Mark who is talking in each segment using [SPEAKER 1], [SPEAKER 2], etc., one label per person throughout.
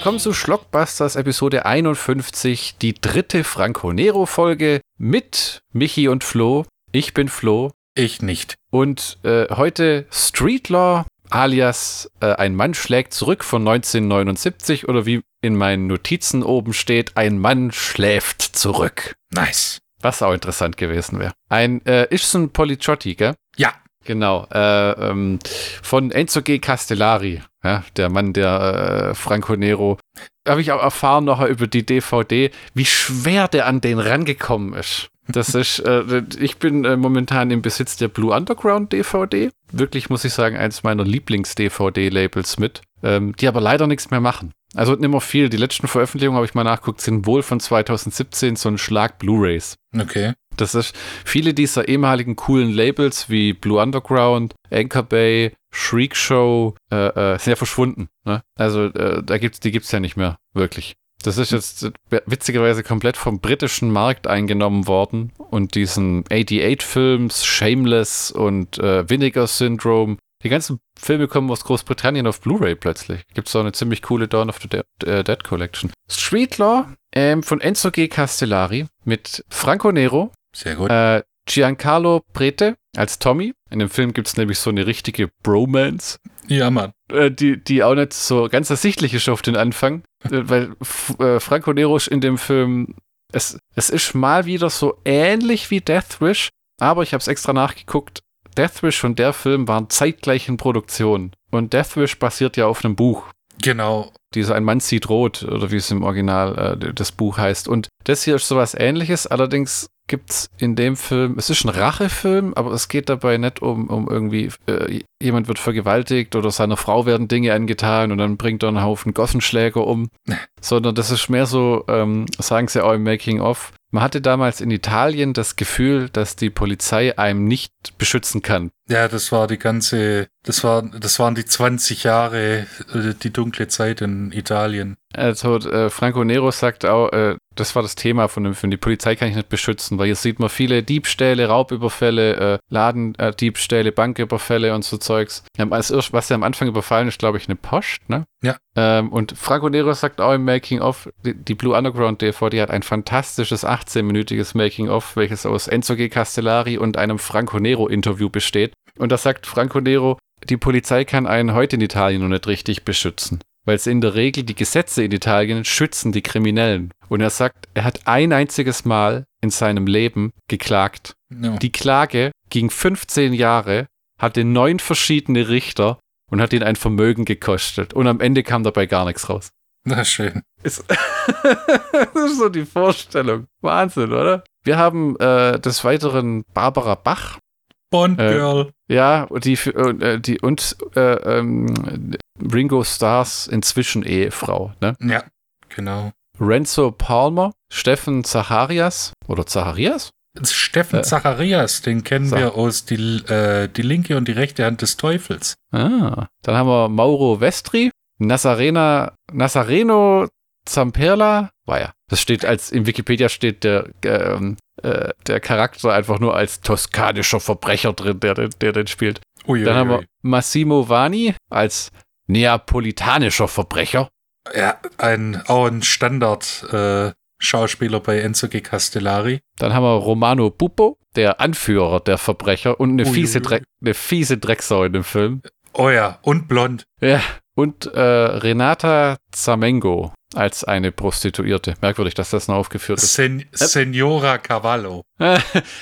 [SPEAKER 1] Willkommen zu Schlockbusters Episode 51, die dritte Franco Nero Folge mit Michi und Flo. Ich bin Flo.
[SPEAKER 2] Ich nicht.
[SPEAKER 1] Und äh, heute Streetlaw alias äh, Ein Mann schlägt zurück von 1979 oder wie in meinen Notizen oben steht, Ein Mann schläft zurück.
[SPEAKER 2] Nice.
[SPEAKER 1] Was auch interessant gewesen wäre. Ein äh, Ishson Policiotti, gell?
[SPEAKER 2] Ja.
[SPEAKER 1] Genau, äh, ähm, von Enzo G. Castellari, ja, der Mann, der äh, Franco Nero. Habe ich auch erfahren noch über die DVD, wie schwer der an den rangekommen ist. Das ist, äh, ich bin äh, momentan im Besitz der Blue Underground DVD. Wirklich, muss ich sagen, eins meiner Lieblings-DVD-Labels mit, ähm, die aber leider nichts mehr machen. Also nicht mehr viel. Die letzten Veröffentlichungen, habe ich mal nachguckt, sind wohl von 2017 so ein Schlag Blu-Rays.
[SPEAKER 2] Okay.
[SPEAKER 1] Das ist viele dieser ehemaligen coolen Labels wie Blue Underground, Anchor Bay, Shriek Show äh, äh, sind ja verschwunden. Ne? Also äh, da gibt's, die gibt's ja nicht mehr wirklich. Das ist jetzt witzigerweise komplett vom britischen Markt eingenommen worden und diesen 88-Films, Shameless und äh, Vinegar Syndrome, die ganzen Filme kommen aus Großbritannien auf Blu-ray plötzlich. Gibt es auch eine ziemlich coole Dawn of the Dead, äh, Dead Collection. Street Law ähm, von Enzo G. Castellari mit Franco Nero.
[SPEAKER 2] Sehr gut.
[SPEAKER 1] Äh, Giancarlo Prete als Tommy. In dem Film gibt es nämlich so eine richtige Bromance.
[SPEAKER 2] Ja, Mann.
[SPEAKER 1] Äh, die, die auch nicht so ganz ersichtlich ist auf den Anfang. Äh, weil äh, Franco Nero in dem Film, es, es ist mal wieder so ähnlich wie Death Wish, aber ich habe es extra nachgeguckt. Deathwish und der Film waren zeitgleich in Produktion. Und Deathwish basiert ja auf einem Buch.
[SPEAKER 2] Genau.
[SPEAKER 1] Dieser Ein Mann sieht rot, oder wie es im Original äh, das Buch heißt. Und das hier ist sowas ähnliches, allerdings gibt es in dem Film, es ist ein Rachefilm, aber es geht dabei nicht um, um irgendwie, äh, jemand wird vergewaltigt oder seiner Frau werden Dinge angetan und dann bringt er einen Haufen Gossenschläger um, sondern das ist mehr so, ähm, sagen sie auch im Making of, man hatte damals in Italien das Gefühl, dass die Polizei einem nicht beschützen kann.
[SPEAKER 2] Ja, das war die ganze, das war, das waren die 20 Jahre, äh, die dunkle Zeit in Italien.
[SPEAKER 1] Also äh, Franco Nero sagt auch, äh, das war das Thema von dem Film. Die Polizei kann ich nicht beschützen, weil hier sieht man viele Diebstähle, Raubüberfälle, äh, Ladendiebstähle, Banküberfälle und so Zeugs. Als was ja am Anfang überfallen ist, glaube ich, eine Post, ne?
[SPEAKER 2] Ja.
[SPEAKER 1] Ähm, und Franco Nero sagt auch im Making-of, die, die, Blue Underground DVD hat ein fantastisches 18-minütiges Making-of, welches aus Enzo G. Castellari und einem Franco Nero-Interview besteht. Und da sagt Franco Nero, die Polizei kann einen heute in Italien noch nicht richtig beschützen weil es in der Regel die Gesetze in Italien schützen die Kriminellen. Und er sagt, er hat ein einziges Mal in seinem Leben geklagt. No. Die Klage ging 15 Jahre, hatte neun verschiedene Richter und hat ihn ein Vermögen gekostet. Und am Ende kam dabei gar nichts raus.
[SPEAKER 2] Na schön.
[SPEAKER 1] Ist das ist so die Vorstellung. Wahnsinn, oder? Wir haben äh, des Weiteren Barbara Bach.
[SPEAKER 2] Bond äh, Girl.
[SPEAKER 1] Äh, ja, die, äh, die und äh, ähm, Ringo Stars inzwischen Ehefrau, ne?
[SPEAKER 2] Ja, genau.
[SPEAKER 1] Renzo Palmer, Steffen Zacharias oder Zacharias?
[SPEAKER 2] Steffen äh, Zacharias, den kennen Zach wir aus die, äh, die linke und die rechte Hand des Teufels.
[SPEAKER 1] Ah, dann haben wir Mauro Vestri, Nazarena, Nazareno Zamperla, war ja. Das steht als, in Wikipedia steht der, ähm, äh, der Charakter einfach nur als toskanischer Verbrecher drin, der, der den spielt. Ui, dann haben wir Massimo Vani als neapolitanischer Verbrecher.
[SPEAKER 2] Ja, ein, auch ein Standard äh, Schauspieler bei Enzo G. Castellari.
[SPEAKER 1] Dann haben wir Romano Pupo, der Anführer der Verbrecher und eine, fiese, Dreck, eine fiese Drecksau in dem Film.
[SPEAKER 2] Oh ja, und blond.
[SPEAKER 1] Ja, und äh, Renata Zamengo als eine Prostituierte. Merkwürdig, dass das noch aufgeführt ist.
[SPEAKER 2] Sen Senora Cavallo.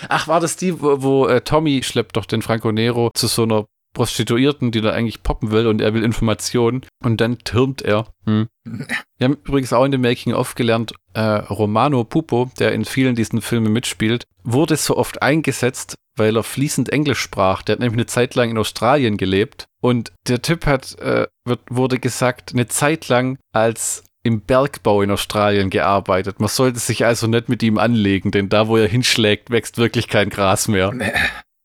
[SPEAKER 1] Ach, war das die, wo, wo äh, Tommy schleppt doch den Franco Nero zu so einer Prostituierten, die da eigentlich poppen will und er will Informationen und dann türmt er. Hm. Wir haben übrigens auch in dem Making-of gelernt, äh, Romano Pupo, der in vielen diesen Filmen mitspielt, wurde so oft eingesetzt, weil er fließend Englisch sprach. Der hat nämlich eine Zeit lang in Australien gelebt und der Typ hat, äh, wird, wurde gesagt, eine Zeit lang als im Bergbau in Australien gearbeitet. Man sollte sich also nicht mit ihm anlegen, denn da, wo er hinschlägt, wächst wirklich kein Gras mehr. Nee.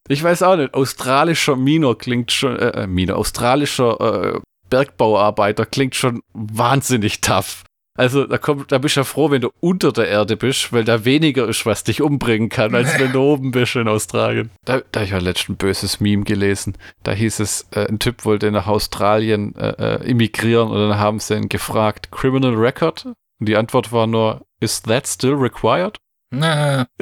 [SPEAKER 1] Ich weiß auch nicht, australischer Miner klingt schon, äh, äh Miner, australischer äh, Bergbauarbeiter klingt schon wahnsinnig tough. Also da, kommt, da bist du ja froh, wenn du unter der Erde bist, weil da weniger ist, was dich umbringen kann, als wenn du oben bist in Australien. Da, da habe ich ja letztens ein böses Meme gelesen. Da hieß es, äh, ein Typ wollte nach Australien äh, äh, immigrieren und dann haben sie ihn gefragt, Criminal Record? Und die Antwort war nur, is that still required?
[SPEAKER 2] Na,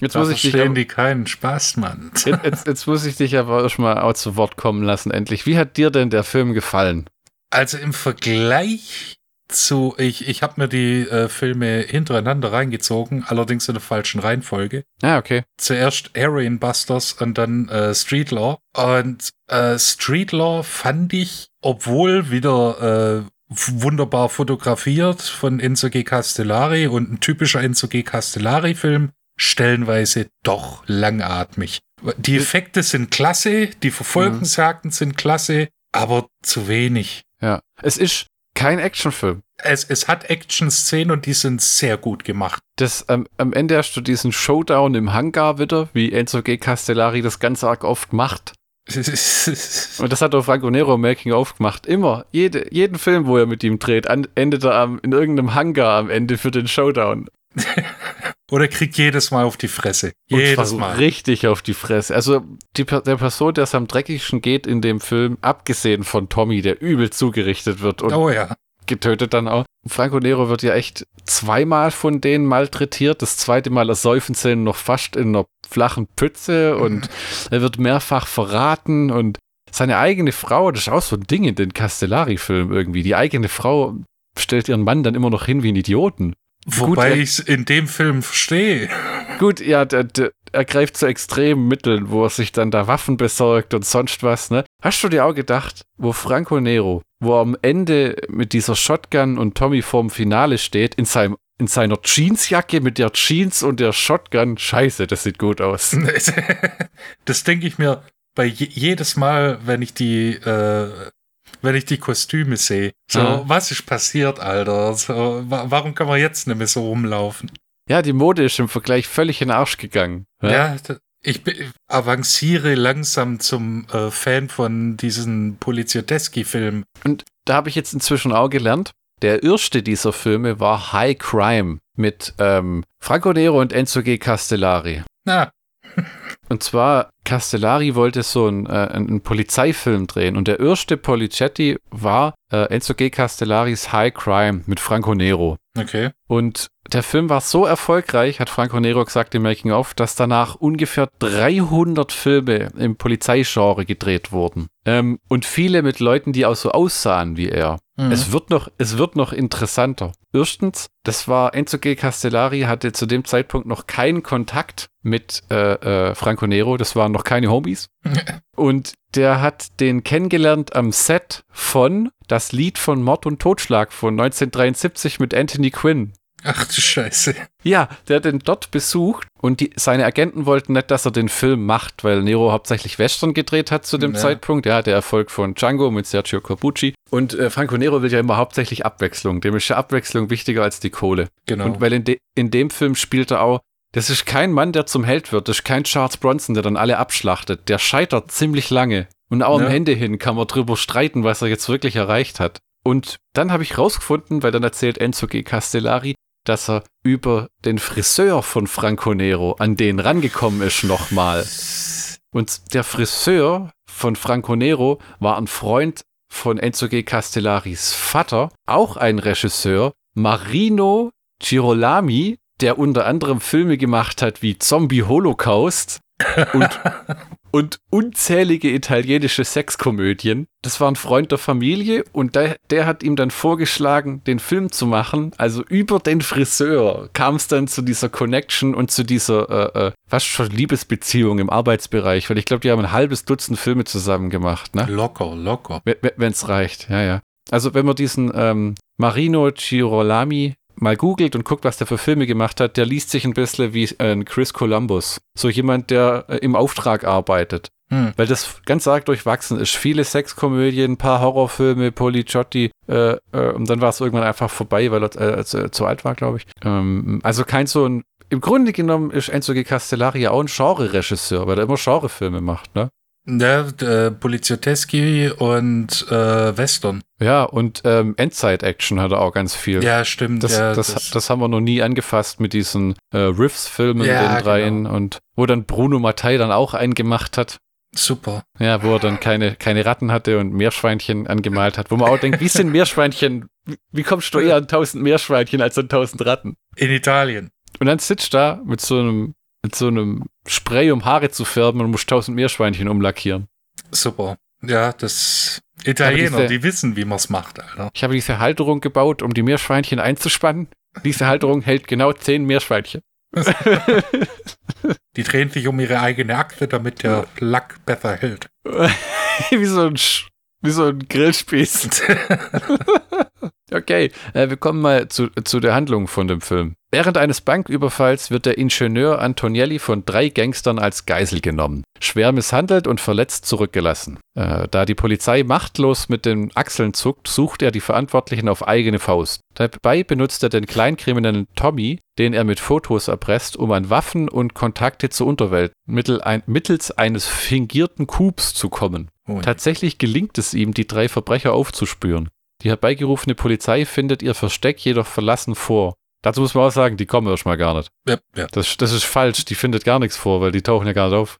[SPEAKER 1] Jetzt muss, ich dich, aber-
[SPEAKER 2] die keinen Spaß, Mann.
[SPEAKER 1] jetzt, jetzt, jetzt muss ich dich aber erstmal auch zu Wort kommen lassen, endlich. Wie hat dir denn der Film gefallen?
[SPEAKER 2] Also im Vergleich zu, ich, ich habe mir die äh, Filme hintereinander reingezogen, allerdings in der falschen Reihenfolge.
[SPEAKER 1] Ah, okay.
[SPEAKER 2] Zuerst Heroin Busters und dann äh, Street Law. Und äh, Street Law fand ich, obwohl wieder äh, wunderbar fotografiert von Enzo G. Castellari und ein typischer Enzo G. Castellari-Film, stellenweise doch langatmig. Die Effekte sind klasse, die Verfolgungsjagden sind klasse, aber zu wenig.
[SPEAKER 1] Es ist kein Actionfilm.
[SPEAKER 2] Es, es hat Action-Szenen und die sind sehr gut gemacht.
[SPEAKER 1] Das, ähm, am Ende hast du diesen Showdown im Hangar wieder, wie Enzo G. Castellari das ganz arg oft macht. Und das hat auch Franco Nero Making of gemacht. Immer. Jede, jeden Film, wo er mit ihm dreht, an, endet er am, in irgendeinem Hangar am Ende für den Showdown.
[SPEAKER 2] Oder kriegt jedes Mal auf die Fresse. Jedes Mal.
[SPEAKER 1] richtig auf die Fresse. Also die, der Person, der es am dreckigsten geht in dem Film, abgesehen von Tommy, der übel zugerichtet wird und
[SPEAKER 2] Oh ja.
[SPEAKER 1] getötet dann auch. Franco Nero wird ja echt zweimal von denen malträtiert. Das zweite Mal ersäufen sie ihn noch fast in einer flachen Pütze und er wird mehrfach verraten und seine eigene Frau, das ist auch so ein Ding in den Castellari-Filmen irgendwie. Die eigene Frau stellt ihren Mann dann immer noch hin wie einen Idioten.
[SPEAKER 2] Wobei ich es in dem Film verstehe.
[SPEAKER 1] Gut, ja, der, der, er greift zu extremen Mitteln, wo er sich dann da Waffen besorgt und sonst was, ne? Hast du dir auch gedacht, wo Franco Nero, wo er am Ende mit dieser Shotgun und Tommy vorm Finale steht, in seinem in seiner Jeansjacke mit der Jeans und der Shotgun, scheiße, das sieht gut aus.
[SPEAKER 2] Das denke ich mir bei je jedes Mal, wenn ich die, äh, wenn ich die Kostüme sehe. So,
[SPEAKER 1] Ja.
[SPEAKER 2] was ist passiert, Alter? So, wa warum kann man jetzt nicht mehr so rumlaufen?
[SPEAKER 1] Ja, die Mode ist im Vergleich völlig in den Arsch gegangen.
[SPEAKER 2] Ja, da- ich avanciere langsam zum äh, Fan von diesen Poliziotteschi-Filmen.
[SPEAKER 1] Und da habe ich jetzt inzwischen auch gelernt, der erste dieser Filme war High Crime mit ähm, Franco Nero und Enzo G. Castellari.
[SPEAKER 2] Na,
[SPEAKER 1] Und zwar, Castellari wollte so einen, äh, einen Polizeifilm drehen und der erste Policetti war äh, Enzo G. Castellaris High Crime mit Franco Nero.
[SPEAKER 2] okay.
[SPEAKER 1] Und der Film war so erfolgreich, hat Franco Nero gesagt im Making of, dass danach ungefähr 300 Filme im Polizeigenre gedreht wurden. Ähm, und viele mit Leuten, die auch so aussahen wie er.
[SPEAKER 2] Mhm.
[SPEAKER 1] Es wird noch, es wird noch interessanter. Erstens, das war Enzo G. Castellari hatte zu dem Zeitpunkt noch keinen Kontakt mit äh, äh, Franco Nero. Das waren noch keine Homies. Und der hat den kennengelernt am Set von das Lied von Mord und Totschlag von 1973 mit Anthony Quinn.
[SPEAKER 2] Ach du Scheiße.
[SPEAKER 1] Ja, der hat den dort besucht und die, seine Agenten wollten nicht, dass er den Film macht, weil Nero hauptsächlich Western gedreht hat zu dem
[SPEAKER 2] Ja.
[SPEAKER 1] Zeitpunkt. Ja, der Erfolg von Django mit Sergio Corbucci. Und äh, Franco Nero will ja immer hauptsächlich Abwechslung. Dem ist ja Abwechslung wichtiger als die Kohle.
[SPEAKER 2] Genau.
[SPEAKER 1] Und weil in, de in dem Film spielt er auch, das ist kein Mann, der zum Held wird. Das ist kein Charles Bronson, der dann alle abschlachtet. Der scheitert ziemlich lange. Und auch am
[SPEAKER 2] Ja.
[SPEAKER 1] Ende hin kann man drüber streiten, was er jetzt wirklich erreicht hat. Und dann habe ich rausgefunden, weil dann erzählt Enzo G. Castellari, dass er über den Friseur von Franco Nero an den rangekommen ist nochmal. Und der Friseur von Franco Nero war ein Freund von Enzo G. Castellaris Vater, auch ein Regisseur, Marino Girolami, der unter anderem Filme gemacht hat wie Zombie Holocaust und, und unzählige italienische Sexkomödien. Das war ein Freund der Familie und der, der hat ihm dann vorgeschlagen, den Film zu machen. Also über den Friseur kam es dann zu dieser Connection und zu dieser äh, äh, fast schon Liebesbeziehung im Arbeitsbereich, weil ich glaube, die haben ein halbes Dutzend Filme zusammen gemacht, ne?
[SPEAKER 2] Locker, locker.
[SPEAKER 1] Wenn es reicht, ja, ja. Also wenn man diesen ähm, Marino Girolami mal googelt und guckt, was der für Filme gemacht hat, der liest sich ein bisschen wie äh, ein Chris Columbus. So jemand, der äh, im Auftrag arbeitet.
[SPEAKER 2] Hm.
[SPEAKER 1] Weil das ganz arg durchwachsen ist. Viele Sexkomödien, ein paar Horrorfilme, Policiotti äh, äh, und dann war es irgendwann einfach vorbei, weil er äh, zu, zu alt war, glaube ich. Ähm, also kein so ein. Im Grunde genommen ist Enzo G. Castellari ja auch ein Genre-Regisseur, weil er immer Genrefilme macht, ne?
[SPEAKER 2] Ja, äh, Polizioteski und äh, Western.
[SPEAKER 1] Ja, und ähm, Endzeit-Action hat er auch ganz viel.
[SPEAKER 2] Ja, stimmt.
[SPEAKER 1] Das,
[SPEAKER 2] ja,
[SPEAKER 1] das, das, haben wir noch nie angefasst mit diesen äh, Riffs-Filmen,
[SPEAKER 2] Ja,
[SPEAKER 1] den dreien und wo dann Bruno Mattei dann auch einen gemacht hat.
[SPEAKER 2] super.
[SPEAKER 1] Ja, wo er dann keine, keine Ratten hatte und Meerschweinchen angemalt hat. Wo man auch denkt, wie sind Meerschweinchen, wie, wie kommst du eher an 1000 Meerschweinchen als an 1000 Ratten?
[SPEAKER 2] In Italien.
[SPEAKER 1] Und dann sitzt da mit so einem, mit so einem Spray, um Haare zu färben und musst 1000 Meerschweinchen umlackieren.
[SPEAKER 2] Super. Ja, das Italiener,
[SPEAKER 1] diese-
[SPEAKER 2] die wissen, wie man's macht, Alter.
[SPEAKER 1] Ich habe diese Halterung gebaut, um die Meerschweinchen einzuspannen. Diese Halterung hält genau 10 Meerschweinchen.
[SPEAKER 2] Die drehen sich um ihre eigene Achse, damit der Lack besser hält.
[SPEAKER 1] wie so ein, Sch wie so ein Grillspieß. Okay, äh, wir kommen mal zu, zu der Handlung von dem Film. Während eines Banküberfalls wird der Ingenieur Antonielli von drei Gangstern als Geisel genommen, schwer misshandelt und verletzt zurückgelassen. Äh, da die Polizei machtlos mit den Achseln zuckt, sucht er die Verantwortlichen auf eigene Faust. Dabei benutzt er den Kleinkriminellen Tommy, den er mit Fotos erpresst, um an Waffen und Kontakte zur Unterwelt mittel ein, mittels eines fingierten Coups zu kommen.
[SPEAKER 2] Oh,
[SPEAKER 1] Tatsächlich gelingt es ihm, die drei Verbrecher aufzuspüren. Die herbeigerufene Polizei findet ihr Versteck jedoch verlassen vor. Dazu muss man auch sagen, die kommen erstmal gar nicht.
[SPEAKER 2] ja, ja.
[SPEAKER 1] Das, das ist falsch, die findet gar nichts vor, weil die tauchen ja gar nicht auf.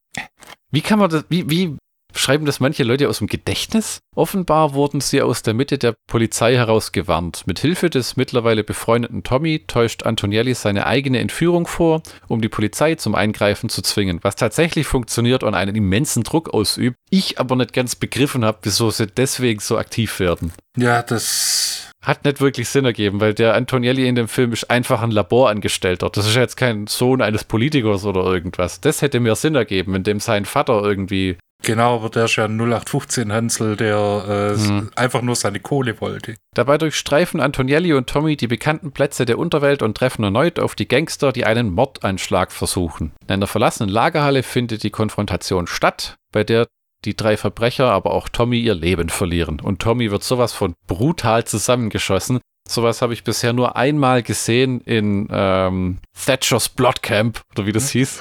[SPEAKER 1] Wie kann man das, wie, wie schreiben das manche Leute aus dem Gedächtnis? Offenbar wurden sie aus der Mitte der Polizei heraus gewarnt. Mit Hilfe des mittlerweile befreundeten Tommy täuscht Antonielli seine eigene Entführung vor, um die Polizei zum Eingreifen zu zwingen, was tatsächlich funktioniert und einen immensen Druck ausübt. Ich aber nicht ganz begriffen habe, wieso sie deswegen so aktiv werden.
[SPEAKER 2] ja, das.
[SPEAKER 1] Hat nicht wirklich Sinn ergeben, weil der Antonielli in dem Film ist einfach ein Laborangestellter. Das ist jetzt kein Sohn eines Politikers oder irgendwas. Das hätte mehr Sinn ergeben, indem sein Vater irgendwie.
[SPEAKER 2] Genau, aber der ist ja ein 0815 Hansel, der äh,
[SPEAKER 1] Mhm.
[SPEAKER 2] einfach nur seine Kohle wollte.
[SPEAKER 1] Dabei durchstreifen Antonielli und Tommy die bekannten Plätze der Unterwelt und treffen erneut auf die Gangster, die einen Mordanschlag versuchen. In einer verlassenen Lagerhalle findet die Konfrontation statt, bei der die drei Verbrecher, aber auch Tommy ihr Leben verlieren. Und Tommy wird sowas von brutal zusammengeschossen. Sowas habe ich bisher nur einmal gesehen in ähm, Thatcher's Blood Camp, oder wie das hieß.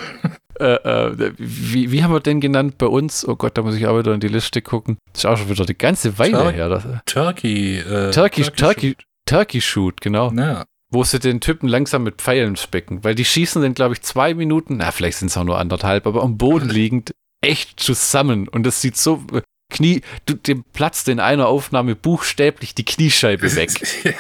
[SPEAKER 1] Äh, äh, wie, wie haben wir den genannt bei uns? Oh Gott, da muss ich auch wieder in die Liste gucken. Das ist auch schon wieder die ganze Weile
[SPEAKER 2] Turk-
[SPEAKER 1] her. Das,
[SPEAKER 2] Turkey. Äh,
[SPEAKER 1] Turkey, Turkey, Turkey Shoot, genau.
[SPEAKER 2] Ja,
[SPEAKER 1] Wo sie den Typen langsam mit Pfeilen spicken. Weil die schießen den, glaube ich, zwei Minuten, na, vielleicht sind es auch nur anderthalb, aber am Boden liegend echt zusammen. Und das sieht so. äh, Knie, du, dem platzt in einer Aufnahme buchstäblich die Kniescheibe weg.
[SPEAKER 2] ja.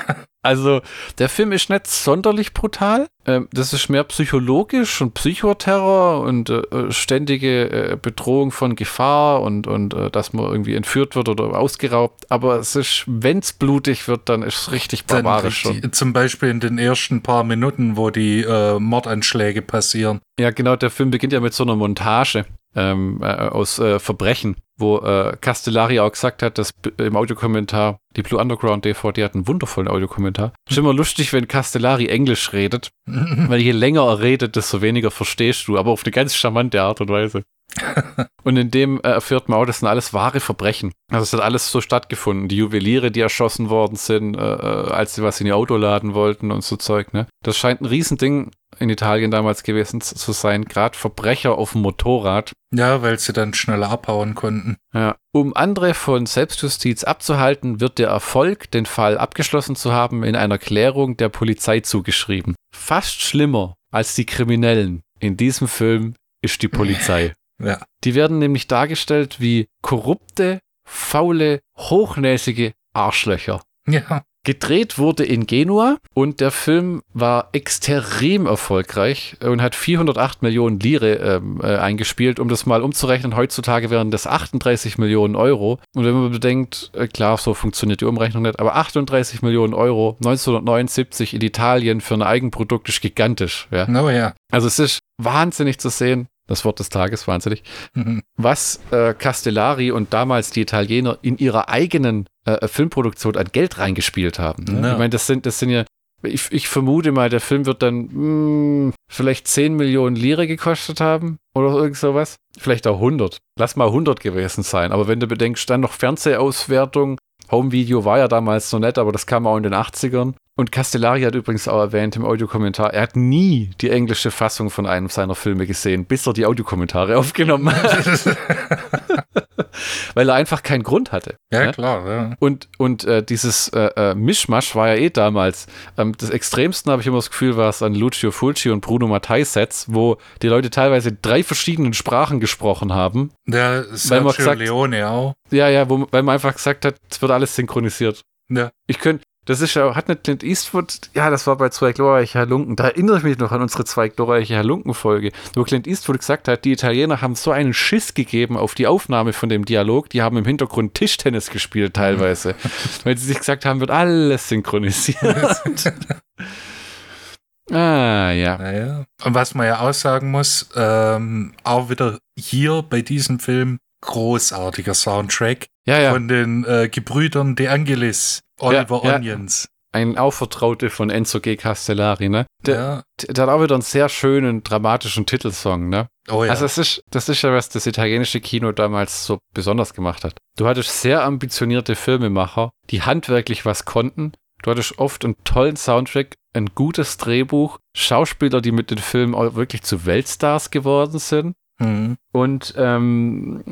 [SPEAKER 1] Also, der Film ist nicht sonderlich brutal. Ähm, das ist mehr psychologisch und Psychoterror und äh, äh, ständige äh, Bedrohung von Gefahr und, und äh, dass man irgendwie entführt wird oder ausgeraubt. Aber es ist, wenn es blutig wird, dann ist es richtig barbarisch
[SPEAKER 2] richtig- Zum Beispiel in den ersten paar Minuten, wo die Mordanschläge passieren.
[SPEAKER 1] Ja, genau, der Film beginnt ja mit so einer Montage ähm, äh, aus äh, Verbrechen, wo äh, Castellari auch gesagt hat, dass im Audiokommentar, die Blue Underground DVD hat einen wundervollen Audiokommentar. Ist immer lustig, wenn Castellari Englisch redet, weil je länger er redet, desto weniger verstehst du, aber auf eine ganz charmante Art und Weise. Und in dem äh, erfährt man auch, das sind alles wahre Verbrechen. Also es hat alles so stattgefunden. Die Juweliere, die erschossen worden sind, äh, äh, als sie was in ihr Auto laden wollten und so Zeug. Ne? Das scheint ein Riesending in Italien damals gewesen zu zu sein. Gerade Verbrecher auf dem Motorrad.
[SPEAKER 2] Ja, weil sie dann schneller abhauen konnten.
[SPEAKER 1] Ja. Um andere von Selbstjustiz abzuhalten, wird der Erfolg, den Fall abgeschlossen zu haben, in einer Klärung der Polizei zugeschrieben. Fast schlimmer als die Kriminellen in diesem Film ist die Polizei.
[SPEAKER 2] Ja.
[SPEAKER 1] Die werden nämlich dargestellt wie korrupte, faule, hochnäsige Arschlöcher.
[SPEAKER 2] Ja.
[SPEAKER 1] Gedreht wurde in Genua und der Film war extrem erfolgreich und hat 408 Millionen Lire ähm, äh, eingespielt. Um das mal umzurechnen, heutzutage wären das 38 Millionen Euro. Und wenn man bedenkt, äh, klar, so funktioniert die Umrechnung nicht, aber 38 Millionen Euro 1979 in Italien für ein Eigenprodukt ist gigantisch. Ja?
[SPEAKER 2] Oh ja.
[SPEAKER 1] Also es ist wahnsinnig zu sehen. Das Wort des Tages, wahnsinnig
[SPEAKER 2] Mhm.
[SPEAKER 1] was äh, Castellari und damals die Italiener in ihrer eigenen äh, Filmproduktion an Geld reingespielt haben. Ne?
[SPEAKER 2] Ja.
[SPEAKER 1] Ich meine, das sind, das sind ja, ich, ich vermute mal, der Film wird dann mh, vielleicht 10 Millionen Lire gekostet haben oder irgend sowas. Vielleicht auch 100. Lass mal 100 gewesen sein. Aber wenn du bedenkst, dann noch Fernsehauswertung. Home Video war ja damals noch nett, aber das kam auch in den 80ern. Und Castellari hat übrigens auch erwähnt im Audiokommentar, er hat nie die englische Fassung von einem seiner Filme gesehen, bis er die Audiokommentare aufgenommen hat. Weil er einfach keinen Grund hatte.
[SPEAKER 2] Ja, ja? klar. Ja.
[SPEAKER 1] Und, und äh, dieses äh, äh, Mischmasch war ja eh damals. Ähm, das Extremsten habe ich immer das Gefühl, war es an Lucio Fulci und Bruno Mattei-Sets, wo die Leute teilweise drei verschiedenen Sprachen gesprochen haben.
[SPEAKER 2] Der Sergio gesagt, Leone auch.
[SPEAKER 1] Ja, ja, wo, weil man einfach gesagt hat, es wird alles synchronisiert. Ja. Ich könnte, das ist ja, hat nicht Clint Eastwood, ja, das war bei zwei glorreiche Halunken, da erinnere ich mich noch an unsere zwei glorreiche Halunken-Folge, wo Clint Eastwood gesagt hat, die Italiener haben so einen Schiss gegeben auf die Aufnahme von dem Dialog, die haben im Hintergrund Tischtennis gespielt teilweise, weil sie sich gesagt haben, wird alles synchronisiert. ah, ja.
[SPEAKER 2] Naja. Und was man ja auch sagen muss, ähm, auch wieder hier bei diesem Film, großartiger Soundtrack
[SPEAKER 1] ja, ja.
[SPEAKER 2] von den äh, Gebrüdern De Angelis. Oliver ja, Onions.
[SPEAKER 1] Ein Aufvertraute von Enzo G. Castellari, ne? Der, ja. der, hat auch wieder einen sehr schönen, dramatischen Titelsong, ne? Oh ja. Also es ist, das ist ja, was das italienische Kino damals so besonders gemacht hat. Du hattest sehr ambitionierte Filmemacher, die handwerklich was konnten. Du hattest oft einen tollen Soundtrack, ein gutes Drehbuch, Schauspieler, die mit den Filmen auch wirklich zu Weltstars geworden sind. Mhm. Und ähm,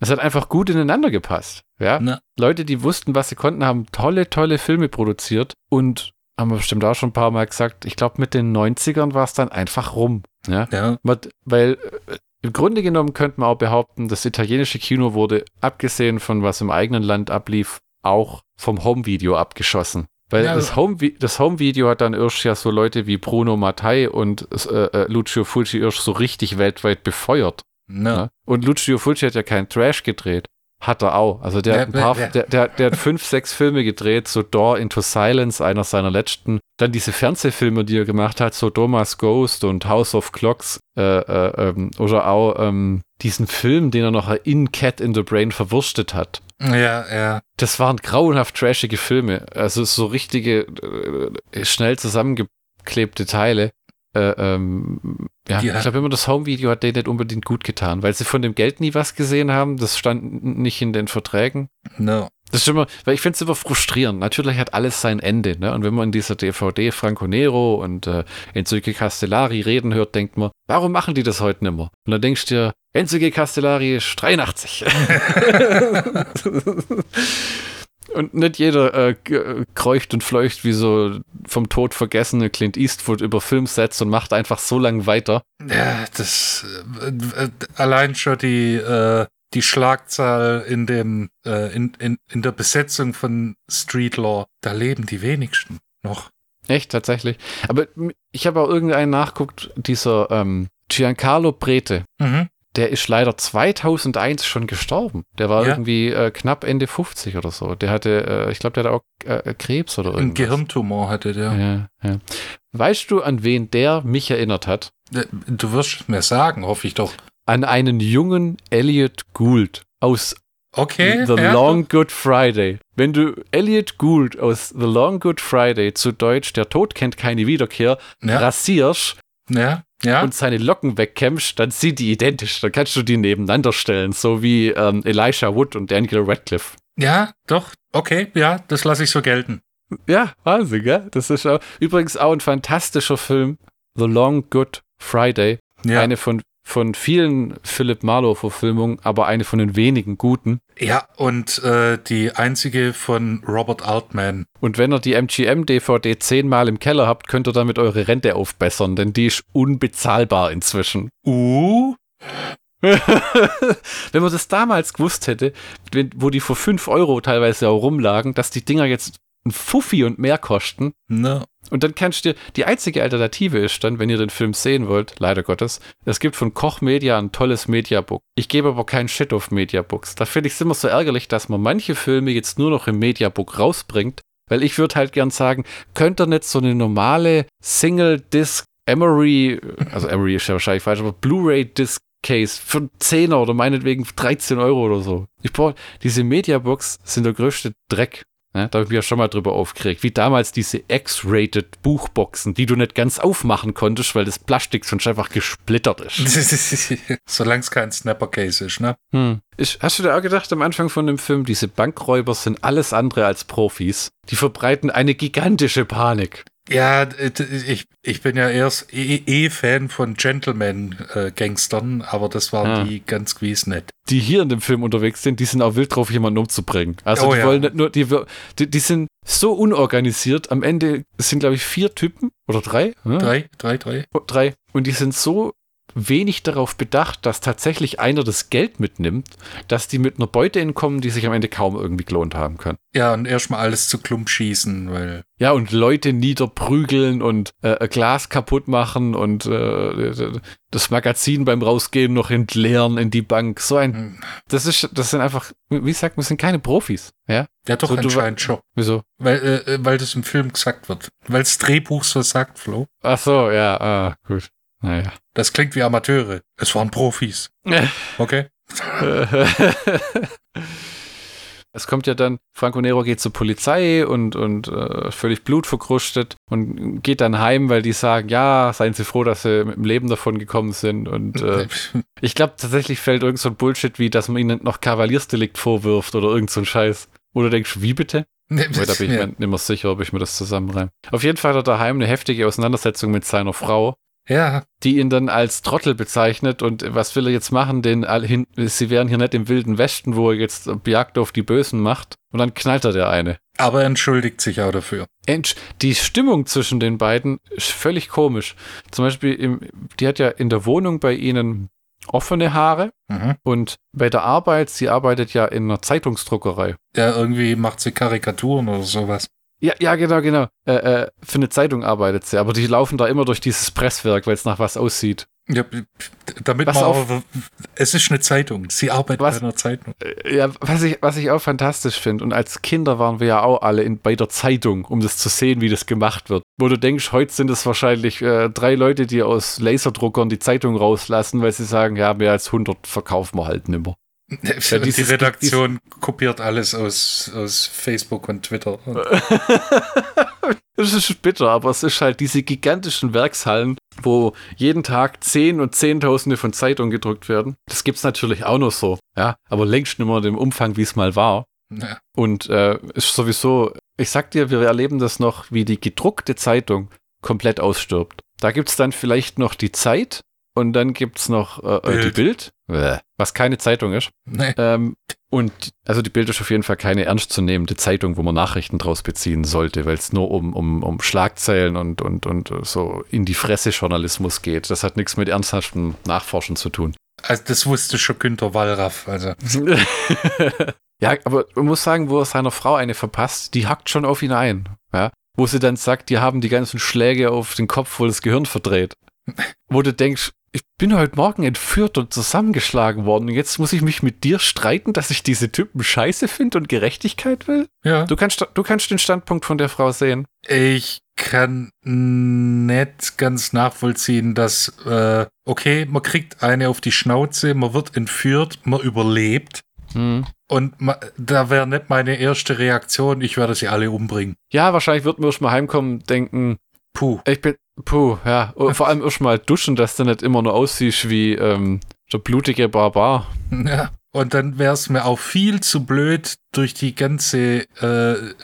[SPEAKER 1] es hat einfach gut ineinander gepasst. Ja? Na. Leute, die wussten, was sie konnten, haben tolle, tolle Filme produziert und haben wir bestimmt auch schon ein paar Mal gesagt, ich glaube, mit den 90ern war es dann einfach rum. Ja. ja. Weil äh, im Grunde genommen könnte man auch behaupten, das italienische Kino wurde, abgesehen von was im eigenen Land ablief, auch vom Home-Video abgeschossen. Weil ja, das, Home das Home-Video hat dann erst ja so Leute wie Bruno Mattei und äh, äh Lucio Fulci erst so richtig weltweit befeuert. No. Ja? Und Lucio Fulci hat ja keinen Trash gedreht. Hat er auch. Also der, hat, ein paar, der, der, der, hat fünf, sechs Filme gedreht, so Door into Silence, einer seiner letzten. Dann diese Fernsehfilme, die er gemacht hat, so Thomas Ghost und House of Clocks. Äh, äh, ähm, oder auch ähm, diesen Film, den er noch in Cat in the Brain verwurstet hat.
[SPEAKER 2] Ja, ja.
[SPEAKER 1] Das waren grauenhaft trashige Filme. Also so richtige, äh, schnell zusammengeklebte Teile. Äh, ähm, ja, ja, ich glaube immer, das Home-Video hat denen nicht unbedingt gut getan, weil sie von dem Geld nie was gesehen haben. Das stand nicht in den Verträgen.
[SPEAKER 2] No.
[SPEAKER 1] Das ist immer, weil ich finde es immer frustrierend. Natürlich hat alles sein Ende, ne? Und wenn man in dieser DVD Franco Nero und äh, Enrique Castellari reden hört, denkt man, warum machen die das heute nicht mehr? Und dann denkst du dir, Enrique Castellari ist 83. Und nicht jeder äh, kreucht und fleucht wie so vom Tod vergessene Clint Eastwood über Filmsets und macht einfach so lang weiter.
[SPEAKER 2] Ja, das äh, äh, allein schon die, äh, die Schlagzahl in dem äh, in, in, in der Besetzung von Street Law, da leben die wenigsten noch.
[SPEAKER 1] Echt, tatsächlich. Aber ich habe auch irgendeinen nachguckt, dieser ähm, Giancarlo Brete. Mhm der ist leider 2001 schon gestorben. Der war ja. irgendwie äh, knapp Ende 50 oder so. Der hatte, äh, ich glaube, der hatte auch äh, Krebs oder irgendwas.
[SPEAKER 2] Ein Gehirntumor hatte der.
[SPEAKER 1] Ja, ja. Weißt du, an wen der mich erinnert hat?
[SPEAKER 2] Äh, du wirst mir sagen, hoffe ich doch.
[SPEAKER 1] An einen jungen Elliot Gould aus
[SPEAKER 2] okay,
[SPEAKER 1] The Long Good Friday. Wenn du Elliot Gould aus The Long Good Friday zu Deutsch Der Tod kennt keine Wiederkehr rasierst,
[SPEAKER 2] ja ja?
[SPEAKER 1] und seine Locken wegkämpfst, dann sind die identisch. Dann kannst du die nebeneinander stellen, so wie ähm, Elisha Wood und Daniel Radcliffe.
[SPEAKER 2] Ja, doch. Okay, ja, das lasse ich so gelten.
[SPEAKER 1] Ja, Wahnsinn, gell? Das ist auch, übrigens auch ein fantastischer Film. The Long Good Friday. Ja. Eine von von vielen Philip Marlowe-Verfilmungen, aber eine von den wenigen guten.
[SPEAKER 2] Ja, und äh, die einzige von Robert Altman.
[SPEAKER 1] Und wenn ihr die MGM-DVD zehnmal im Keller habt, könnt ihr damit eure Rente aufbessern, denn die ist unbezahlbar inzwischen.
[SPEAKER 2] Uh?
[SPEAKER 1] wenn man das damals gewusst hätte, wo die vor 5 Euro teilweise auch rumlagen, dass die Dinger jetzt ein Fuffi und mehr kosten.
[SPEAKER 2] No.
[SPEAKER 1] Und dann kannst du dir, die einzige Alternative ist dann, wenn ihr den Film sehen wollt, leider Gottes, es gibt von Koch Media ein tolles Mediabook. Ich gebe aber keinen Shit auf Mediabooks. Da finde ich es immer so ärgerlich, dass man manche Filme jetzt nur noch im Mediabook rausbringt, weil ich würde halt gern sagen, könnt ihr nicht so eine normale Single-Disc Emery, also Emery ist ja wahrscheinlich falsch, aber Blu-ray-Disc Case für 10 oder meinetwegen 13 Euro oder so. Ich brauche, diese Mediabooks sind der größte Dreck. Ja, da habe ich mich ja schon mal drüber aufgeregt. Wie damals diese X-Rated Buchboxen, die du nicht ganz aufmachen konntest, weil das Plastik sonst einfach gesplittert ist.
[SPEAKER 2] Solange es kein Snapper-Case ist, ne?
[SPEAKER 1] Hm. Ich, hast du dir auch gedacht am Anfang von dem Film, diese Bankräuber sind alles andere als Profis? Die verbreiten eine gigantische Panik.
[SPEAKER 2] Ja, ich, ich bin ja erst eh, eh Fan von Gentleman-Gangstern, aber das waren ja. die ganz gewiss nicht.
[SPEAKER 1] Die hier in dem Film unterwegs sind, die sind auch wild drauf, jemanden umzubringen. Also oh, die ja. wollen nicht nur, die, die, die, sind so unorganisiert. Am Ende sind, glaube ich, vier Typen oder drei.
[SPEAKER 2] Hm? Drei, drei, drei.
[SPEAKER 1] Oh, drei. Und die sind so wenig darauf bedacht, dass tatsächlich einer das Geld mitnimmt, dass die mit einer Beute entkommen, die sich am Ende kaum irgendwie gelohnt haben können.
[SPEAKER 2] Ja, und erstmal alles zu Klump schießen, weil.
[SPEAKER 1] Ja, und Leute niederprügeln und äh, Glas kaputt machen und äh, das Magazin beim Rausgehen noch entleeren in die Bank. So ein. Hm. Das ist, das sind einfach, wie sagt man, sind keine Profis. Ja,
[SPEAKER 2] ja doch,
[SPEAKER 1] so,
[SPEAKER 2] anscheinend schon.
[SPEAKER 1] Wieso?
[SPEAKER 2] Weil, äh, äh, weil das im Film gesagt wird. Weil das Drehbuch so sagt, Flo.
[SPEAKER 1] Ach so, ja, ah, gut. Naja.
[SPEAKER 2] Das klingt wie Amateure. Es waren Profis. Okay.
[SPEAKER 1] es kommt ja dann, Franco Nero geht zur Polizei und, und äh, völlig blutverkrustet und geht dann heim, weil die sagen, ja, seien Sie froh, dass Sie mit dem Leben davon gekommen sind. Und äh, ich glaube, tatsächlich fällt irgend so ein Bullshit wie, dass man ihnen noch Kavaliersdelikt vorwirft oder irgend so ein Scheiß. Oder denkst du, wie bitte? Nee, da bin ich mir nicht mehr sicher, ob ich mir das zusammenreime. Auf jeden Fall hat er daheim eine heftige Auseinandersetzung mit seiner Frau,
[SPEAKER 2] ja.
[SPEAKER 1] Die ihn dann als Trottel bezeichnet und was will er jetzt machen? Den, sie wären hier nicht im wilden Westen, wo er jetzt Jagd auf die Bösen macht. Und dann knallt er der eine.
[SPEAKER 2] Aber er entschuldigt sich auch dafür.
[SPEAKER 1] Die Stimmung zwischen den beiden ist völlig komisch. Zum Beispiel, im, die hat ja in der Wohnung bei ihnen offene Haare mhm. und bei der Arbeit, sie arbeitet ja in einer Zeitungsdruckerei.
[SPEAKER 2] Ja, irgendwie macht sie Karikaturen oder sowas.
[SPEAKER 1] Ja, ja, genau, genau. Äh, äh, für eine Zeitung arbeitet sie, aber die laufen da immer durch dieses Presswerk, weil es nach was aussieht.
[SPEAKER 2] Ja, damit was man auch, es ist eine Zeitung. Sie arbeitet was, bei einer Zeitung.
[SPEAKER 1] Äh, ja, was ich, was ich auch fantastisch finde, und als Kinder waren wir ja auch alle in, bei der Zeitung, um das zu sehen, wie das gemacht wird. Wo du denkst, heute sind es wahrscheinlich äh, drei Leute, die aus Laserdruckern die Zeitung rauslassen, weil sie sagen, ja, mehr als 100 verkaufen wir halt nimmer.
[SPEAKER 2] Ja, die Redaktion kopiert alles aus, aus Facebook und Twitter.
[SPEAKER 1] das ist bitter, aber es ist halt diese gigantischen Werkshallen, wo jeden Tag Zehn und Zehntausende von Zeitungen gedruckt werden. Das gibt es natürlich auch noch so, ja, aber längst nicht mehr im Umfang, wie es mal war. Ja. Und äh, ist sowieso, ich sag dir, wir erleben das noch, wie die gedruckte Zeitung komplett ausstirbt. Da gibt es dann vielleicht noch die Zeit, und dann gibt es noch äh, äh Bild. die Bild, was keine Zeitung ist. Nee. Ähm, und also die Bild ist auf jeden Fall keine ernstzunehmende Zeitung, wo man Nachrichten draus beziehen sollte, weil es nur um, um, um Schlagzeilen und, und, und so in die Fresse Journalismus geht. Das hat nichts mit ernsthaftem Nachforschen zu tun.
[SPEAKER 2] Also das wusste schon Günter Wallraff. Also.
[SPEAKER 1] ja, aber man muss sagen, wo er seiner Frau eine verpasst, die hackt schon auf ihn ein. Ja? Wo sie dann sagt, die haben die ganzen Schläge auf den Kopf wohl das Gehirn verdreht. wo du denkst, ich bin heute Morgen entführt und zusammengeschlagen worden. Und jetzt muss ich mich mit dir streiten, dass ich diese Typen scheiße finde und Gerechtigkeit will?
[SPEAKER 2] Ja.
[SPEAKER 1] Du kannst, du kannst den Standpunkt von der Frau sehen.
[SPEAKER 2] Ich kann nicht ganz nachvollziehen, dass, äh, okay, man kriegt eine auf die Schnauze, man wird entführt, man überlebt. Hm. Und da wäre nicht meine erste Reaktion, ich werde sie alle umbringen.
[SPEAKER 1] Ja, wahrscheinlich wird man erst mal heimkommen denken, puh, ich bin, Puh, ja. Und vor allem erst mal duschen, dass du nicht immer nur aussiehst wie ähm, der blutige Barbar.
[SPEAKER 2] Ja. Und dann wäre es mir auch viel zu blöd, durch die ganze, äh,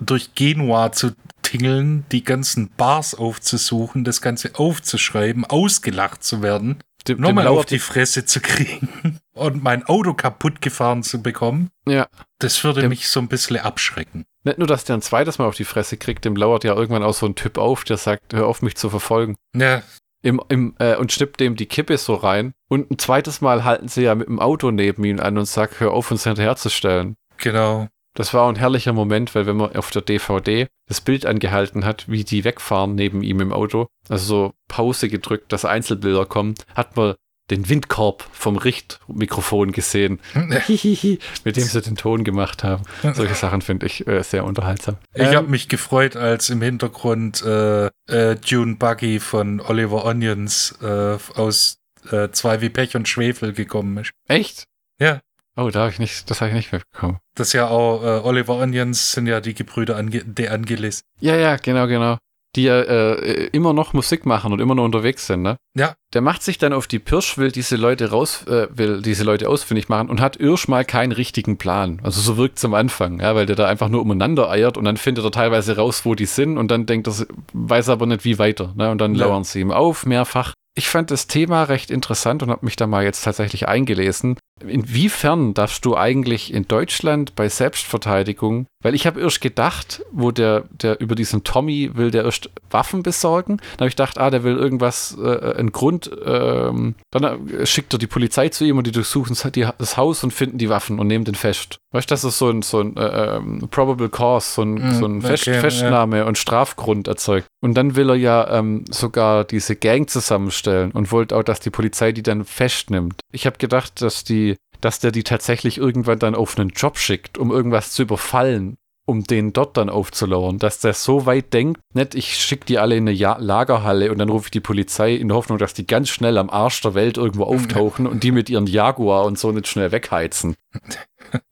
[SPEAKER 2] durch Genua zu tingeln, die ganzen Bars aufzusuchen, das Ganze aufzuschreiben, ausgelacht zu werden, dem, nochmal auf die Fresse zu kriegen und mein Auto kaputt gefahren zu bekommen.
[SPEAKER 1] Ja.
[SPEAKER 2] Das würde dem, mich so ein bisschen abschrecken.
[SPEAKER 1] Nicht nur, dass der ein zweites Mal auf die Fresse kriegt, dem lauert ja irgendwann auch so ein Typ auf, der sagt, hör auf mich zu verfolgen.
[SPEAKER 2] Ja.
[SPEAKER 1] Im, im, äh, und schnippt dem die Kippe so rein. Und ein zweites Mal halten sie ja mit dem Auto neben ihn an und sagt, hör auf uns hinterherzustellen.
[SPEAKER 2] Genau.
[SPEAKER 1] Das war ein herrlicher Moment, weil wenn man auf der DVD das Bild angehalten hat, wie die wegfahren neben ihm im Auto, also so Pause gedrückt, dass Einzelbilder kommen, hat man den Windkorb vom Richtmikrofon gesehen, mit dem sie den Ton gemacht haben. Solche Sachen finde ich äh, sehr unterhaltsam.
[SPEAKER 2] Ich ähm, habe mich gefreut, als im Hintergrund äh, äh, June Buggy von Oliver Onions äh, aus äh, Zwei wie Pech und Schwefel gekommen ist.
[SPEAKER 1] Echt?
[SPEAKER 2] Ja.
[SPEAKER 1] Oh, da habe ich nicht, das habe ich nicht mitbekommen.
[SPEAKER 2] Das ist ja auch, äh, Oliver Onions sind ja die Gebrüder Ange De Angelis.
[SPEAKER 1] Ja, ja, genau, genau. Die ja äh, immer noch Musik machen und immer noch unterwegs sind, ne?
[SPEAKER 2] Ja.
[SPEAKER 1] Der macht sich dann auf die Pirsch, will diese Leute raus, äh, will diese Leute ausfindig machen und hat Irsch mal keinen richtigen Plan. Also so wirkt es am Anfang, ja, weil der da einfach nur umeinander eiert und dann findet er teilweise raus, wo die sind und dann denkt er, weiß aber nicht wie weiter, ne? Und dann
[SPEAKER 2] Ja.
[SPEAKER 1] lauern sie ihm auf, mehrfach. Ich fand das Thema recht interessant und habe mich da mal jetzt tatsächlich eingelesen. Inwiefern darfst du eigentlich in Deutschland bei Selbstverteidigung, weil ich habe erst gedacht, wo der, der über diesen Tommy will der erst Waffen besorgen, dann habe ich gedacht, ah, der will irgendwas, äh, einen Grund, ähm, dann äh, schickt er die Polizei zu ihm und die durchsuchen die, das Haus und finden die Waffen und nehmen den fest. Weißt du, das ist so ein, so ein äh, ähm, Probable Cause, so ein,
[SPEAKER 2] Mm,
[SPEAKER 1] so ein Fest,
[SPEAKER 2] okay, ja.
[SPEAKER 1] Festnahme und Strafgrund erzeugt. Und dann will er ja ähm, sogar diese Gang zusammenstellen und wollte auch, dass die Polizei die dann festnimmt. Ich habe gedacht, dass die, dass der die tatsächlich irgendwann dann auf einen Job schickt, um irgendwas zu überfallen, um den dort dann aufzulauern. Dass der so weit denkt, nicht ich schicke die alle in eine ja Lagerhalle und dann rufe ich die Polizei in der Hoffnung, dass die ganz schnell am Arsch der Welt irgendwo auftauchen und die mit ihren Jaguar und so nicht schnell wegheizen.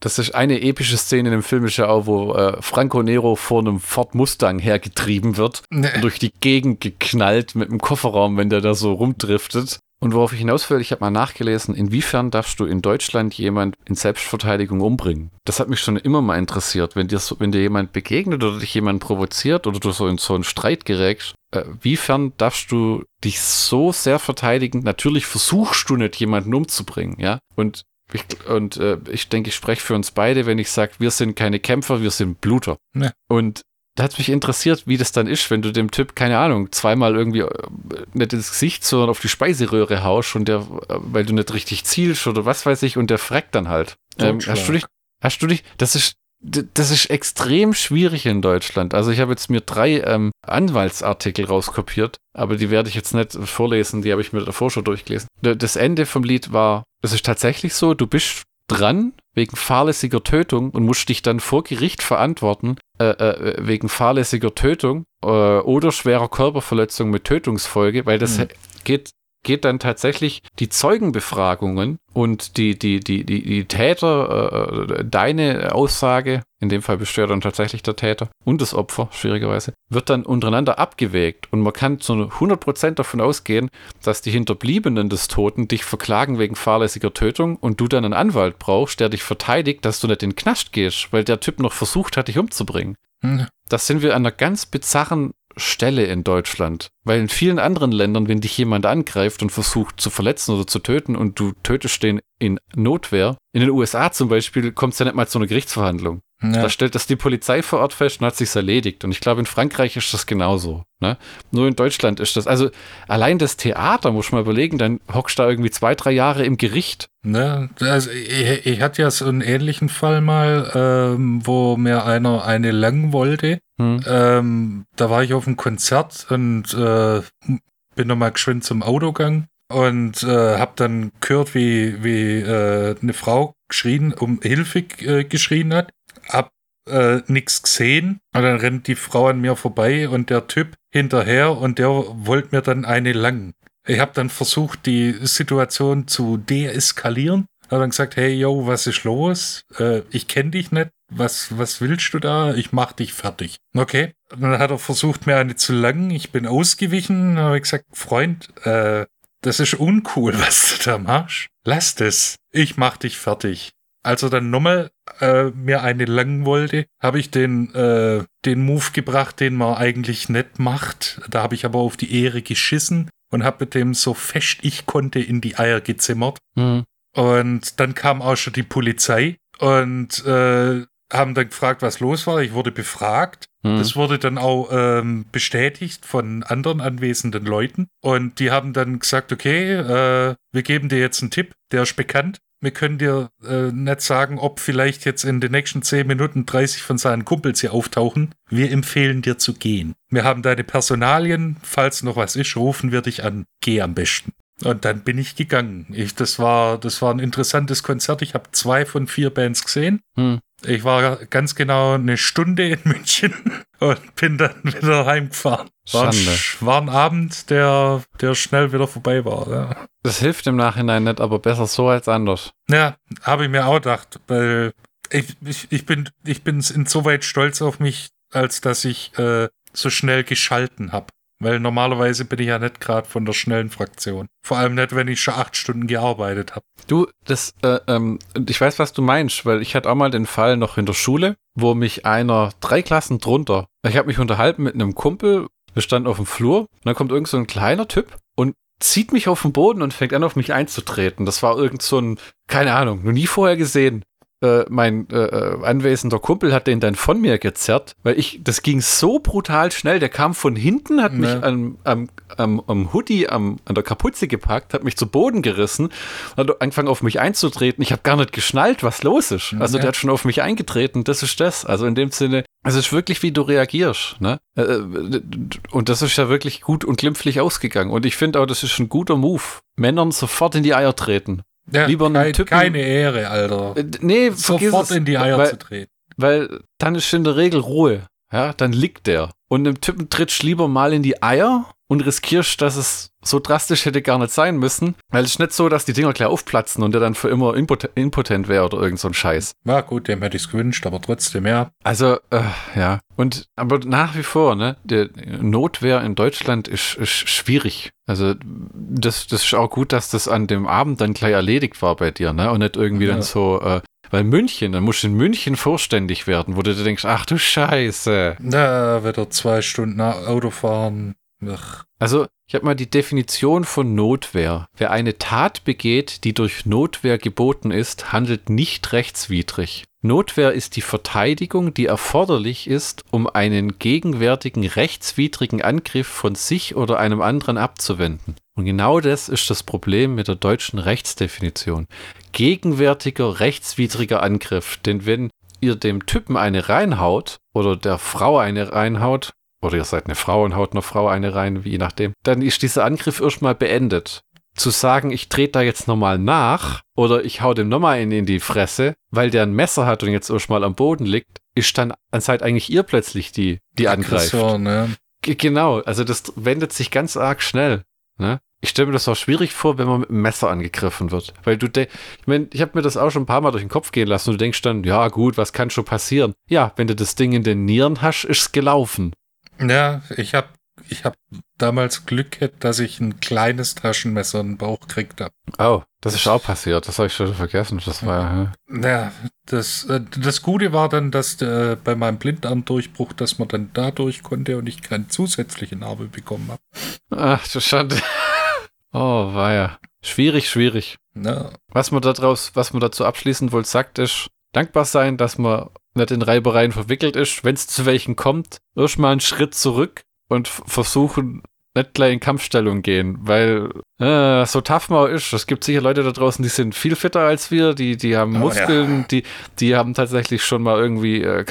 [SPEAKER 1] Das ist eine epische Szene in dem Film, ist ja auch, wo äh, Franco Nero vor einem Ford Mustang hergetrieben wird
[SPEAKER 2] Ne,
[SPEAKER 1] und durch die Gegend geknallt mit dem Kofferraum, wenn der da so rumdriftet. Und worauf ich hinaus will, ich habe mal nachgelesen, inwiefern darfst du in Deutschland jemand in Selbstverteidigung umbringen? Das hat mich schon immer mal interessiert, wenn dir, wenn dir jemand begegnet oder dich jemand provoziert oder du so in so einen Streit gerätst, äh, wiefern darfst du dich so sehr verteidigen? Natürlich versuchst du nicht, jemanden umzubringen, ja? Und ich, und äh, ich denke, ich spreche für uns beide, wenn ich sage, wir sind keine Kämpfer, wir sind Bluter.
[SPEAKER 2] Ja.
[SPEAKER 1] Und da hat mich interessiert, wie das dann ist, wenn du dem Typ, keine Ahnung, zweimal irgendwie äh, nicht ins Gesicht, sondern auf die Speiseröhre haust und der, äh, weil du nicht richtig zielst oder was weiß ich, und der freckt dann halt. Ähm, hast du dich, hast du dich, das ist, das ist extrem schwierig in Deutschland. Also ich habe jetzt mir drei ähm, Anwaltsartikel rauskopiert, aber die werde ich jetzt nicht vorlesen, die habe ich mir davor schon durchgelesen. Das Ende vom Lied war, es ist tatsächlich so, du bist dran wegen fahrlässiger Tötung und musst dich dann vor Gericht verantworten äh, äh, wegen fahrlässiger Tötung äh, oder schwerer Körperverletzung mit Tötungsfolge, weil das
[SPEAKER 2] Hm.
[SPEAKER 1] geht geht dann tatsächlich die Zeugenbefragungen und die, die, die, die, die Täter, äh, deine Aussage, in dem Fall ja dann tatsächlich der Täter und das Opfer, schwierigerweise, wird dann untereinander abgewägt und man kann zu 100% davon ausgehen, dass die Hinterbliebenen des Toten dich verklagen wegen fahrlässiger Tötung und du dann einen Anwalt brauchst, der dich verteidigt, dass du nicht in den Knast gehst, weil der Typ noch versucht hat, dich umzubringen.
[SPEAKER 2] hm,
[SPEAKER 1] Das sind wir an einer ganz bizarren Stelle in Deutschland. Weil in vielen anderen Ländern, wenn dich jemand angreift und versucht zu verletzen oder zu töten und du tötest den in Notwehr, in den USA zum Beispiel kommt es ja nicht mal zu einer Gerichtsverhandlung.
[SPEAKER 2] Ja.
[SPEAKER 1] Da stellt das die Polizei vor Ort fest und hat sich's erledigt. Und ich glaube, in Frankreich ist das genauso. Ne? Nur in Deutschland ist das, also allein das Theater, muss man mal überlegen, dann hockst du da irgendwie zwei, drei Jahre im Gericht.
[SPEAKER 2] Ne, also ich, ich hatte ja so einen ähnlichen Fall mal, ähm, wo mir einer eine lang wollte.
[SPEAKER 1] Hm.
[SPEAKER 2] Ähm, da war ich auf einem Konzert und äh, bin nochmal geschwind zum Autogang und äh, habe dann gehört, wie, wie äh, eine Frau geschrien, um Hilfe äh, geschrien hat. Hab äh, nichts gesehen und dann rennt die Frau an mir vorbei und der Typ hinterher und der wollte mir dann eine lang. Ich habe dann versucht, die Situation zu deeskalieren. Habe dann gesagt, hey, yo, was ist los? Äh, ich kenne dich nicht. Was, was willst du da? Ich mach dich fertig. Okay. Und dann hat er versucht, mir eine zu langen. Ich bin ausgewichen. Dann habe ich gesagt, Freund, äh, das ist uncool, was du da machst. Lass das. Ich mach dich fertig. Als er dann nochmal äh, mir eine langen wollte, habe ich den, äh, den Move gebracht, den man eigentlich nicht macht. Da habe ich aber auf die Ehre geschissen und habe mit dem so fest ich konnte in die Eier gezimmert.
[SPEAKER 1] Hm.
[SPEAKER 2] Und dann kam auch schon die Polizei und äh, haben dann gefragt, was los war. Ich wurde befragt.
[SPEAKER 1] Hm.
[SPEAKER 2] Das wurde dann auch ähm, bestätigt von anderen anwesenden Leuten. Und die haben dann gesagt, okay, äh, wir geben dir jetzt einen Tipp, der ist bekannt. Wir können dir äh, nicht sagen, ob vielleicht jetzt in den nächsten 10 Minuten 30 von seinen Kumpels hier auftauchen. Wir empfehlen dir zu gehen. Wir haben deine Personalien. Falls noch was ist, rufen wir dich an. Geh am besten. Und dann bin ich gegangen. Ich, das, war, das war ein interessantes Konzert. Ich habe zwei von vier Bands gesehen.
[SPEAKER 1] Hm.
[SPEAKER 2] Ich war ganz genau eine Stunde in München und bin dann wieder heimgefahren. War ein,
[SPEAKER 1] Schande.
[SPEAKER 2] war ein Abend, der, der schnell wieder vorbei war. Ja,
[SPEAKER 1] Das hilft im Nachhinein nicht, aber besser so als anders.
[SPEAKER 2] ja habe ich mir auch gedacht, weil ich, ich, ich bin ich bin insoweit stolz auf mich, als dass ich äh, so schnell geschalten habe. Weil normalerweise bin ich ja nicht gerade von der schnellen Fraktion. Vor allem nicht, wenn ich schon acht Stunden gearbeitet habe.
[SPEAKER 1] Du, das, äh, ähm, ich weiß, was du meinst, weil ich hatte auch mal den Fall noch in der Schule, wo mich einer drei Klassen drunter, ich habe mich unterhalten mit einem Kumpel, wir standen auf dem Flur und dann kommt irgend so ein kleiner Typ und zieht mich auf den Boden und fängt an, auf mich einzutreten. Das war irgend so ein, keine Ahnung, noch nie vorher gesehen. Äh, mein äh, äh, anwesender Kumpel hat den dann von mir gezerrt, weil ich, das ging so brutal schnell. Der kam von hinten, hat mich
[SPEAKER 2] Ja.
[SPEAKER 1] am, am, am, am Hoodie, am, an der Kapuze gepackt, hat mich zu Boden gerissen und hat angefangen auf mich einzutreten. Ich habe gar nicht geschnallt, was los ist. Also
[SPEAKER 2] Ja.
[SPEAKER 1] der hat schon auf mich eingetreten. Das ist das. Also in dem Sinne, es ist wirklich, wie du reagierst. Ne? Äh, Und das ist ja wirklich gut und glimpflich ausgegangen. Und ich finde auch, das ist ein guter Move. Männern sofort in die Eier treten.
[SPEAKER 2] Ja,
[SPEAKER 1] Lieber einen
[SPEAKER 2] kein,
[SPEAKER 1] Typen-
[SPEAKER 2] keine Ehre, Alter.
[SPEAKER 1] Äh, Nee,
[SPEAKER 2] Sofort in die Eier
[SPEAKER 1] weil,
[SPEAKER 2] zu treten.
[SPEAKER 1] weil dann ist in der Regel Ruhe. Ja, dann liegt der. Und einem Typen trittst lieber mal in die Eier und riskierst, dass es so drastisch hätte gar nicht sein müssen. Weil es ist nicht so, dass die Dinger gleich aufplatzen und der dann für immer impot impotent wäre oder irgend so ein Scheiß.
[SPEAKER 2] Ja, gut, dem hätte ich es gewünscht, aber trotzdem, ja.
[SPEAKER 1] Also, äh, ja. Und, aber nach wie vor, ne, der Notwehr in Deutschland ist, ist schwierig. Also, das, das ist auch gut, dass das an dem Abend dann gleich erledigt war bei dir, ne, und nicht irgendwie
[SPEAKER 2] Ja.
[SPEAKER 1] dann so, äh, weil München, dann musst du in München vorständig werden, wo du dir denkst, ach du Scheiße.
[SPEAKER 2] Na, wieder zwei Stunden Auto fahren. Ach,
[SPEAKER 1] Also, ich habe mal die Definition von Notwehr. Wer eine Tat begeht, die durch Notwehr geboten ist, handelt nicht rechtswidrig. Notwehr ist die Verteidigung, die erforderlich ist, um einen gegenwärtigen rechtswidrigen Angriff von sich oder einem anderen abzuwenden. Und genau das ist das Problem mit der deutschen Rechtsdefinition. Gegenwärtiger rechtswidriger Angriff. Denn wenn ihr dem Typen eine reinhaut oder der Frau eine reinhaut, oder ihr seid eine Frau und haut einer Frau eine rein, wie je nachdem, dann ist dieser Angriff erstmal beendet. Zu sagen, ich trete da jetzt nochmal nach oder ich hau dem nochmal in, in die Fresse, weil der ein Messer hat und jetzt erstmal am Boden liegt, ist dann seid eigentlich ihr plötzlich die, die angreift.
[SPEAKER 2] Ne?
[SPEAKER 1] Genau, also das wendet sich ganz arg schnell. Ne? Ich stelle mir das auch schwierig vor, wenn man mit einem Messer angegriffen wird. Weil du, de ich meine, ich habe mir das auch schon ein paar Mal durch den Kopf gehen lassen und du denkst dann, ja gut, was kann schon passieren? Ja, wenn du das Ding in den Nieren hast, ist es gelaufen.
[SPEAKER 2] Ja, ich hab, ich hab damals Glück gehabt, dass ich ein kleines Taschenmesser in den Bauch gekriegt hab.
[SPEAKER 1] Oh, das ist auch passiert. Das habe ich schon vergessen. Das war ja.
[SPEAKER 2] Ja, das, äh, das Gute war dann, dass äh, bei meinem Blindarmdurchbruch, dass man dann da durch konnte und ich keine zusätzliche Narbe bekommen habe.
[SPEAKER 1] Ach, du Schande. Oh, war ja. Schwierig, schwierig.
[SPEAKER 2] Na,
[SPEAKER 1] Was man daraus, was man dazu abschließend wohl sagt, ist, dankbar sein, dass man nicht in Reibereien verwickelt ist. Wenn es zu welchen kommt, erstmal einen Schritt zurück und versuchen, nicht gleich in Kampfstellung gehen, weil äh, so tough man ist, es gibt sicher Leute da draußen, die sind viel fitter als wir, die, die haben
[SPEAKER 2] Oh,
[SPEAKER 1] Muskeln, die, die haben tatsächlich schon mal irgendwie, äh,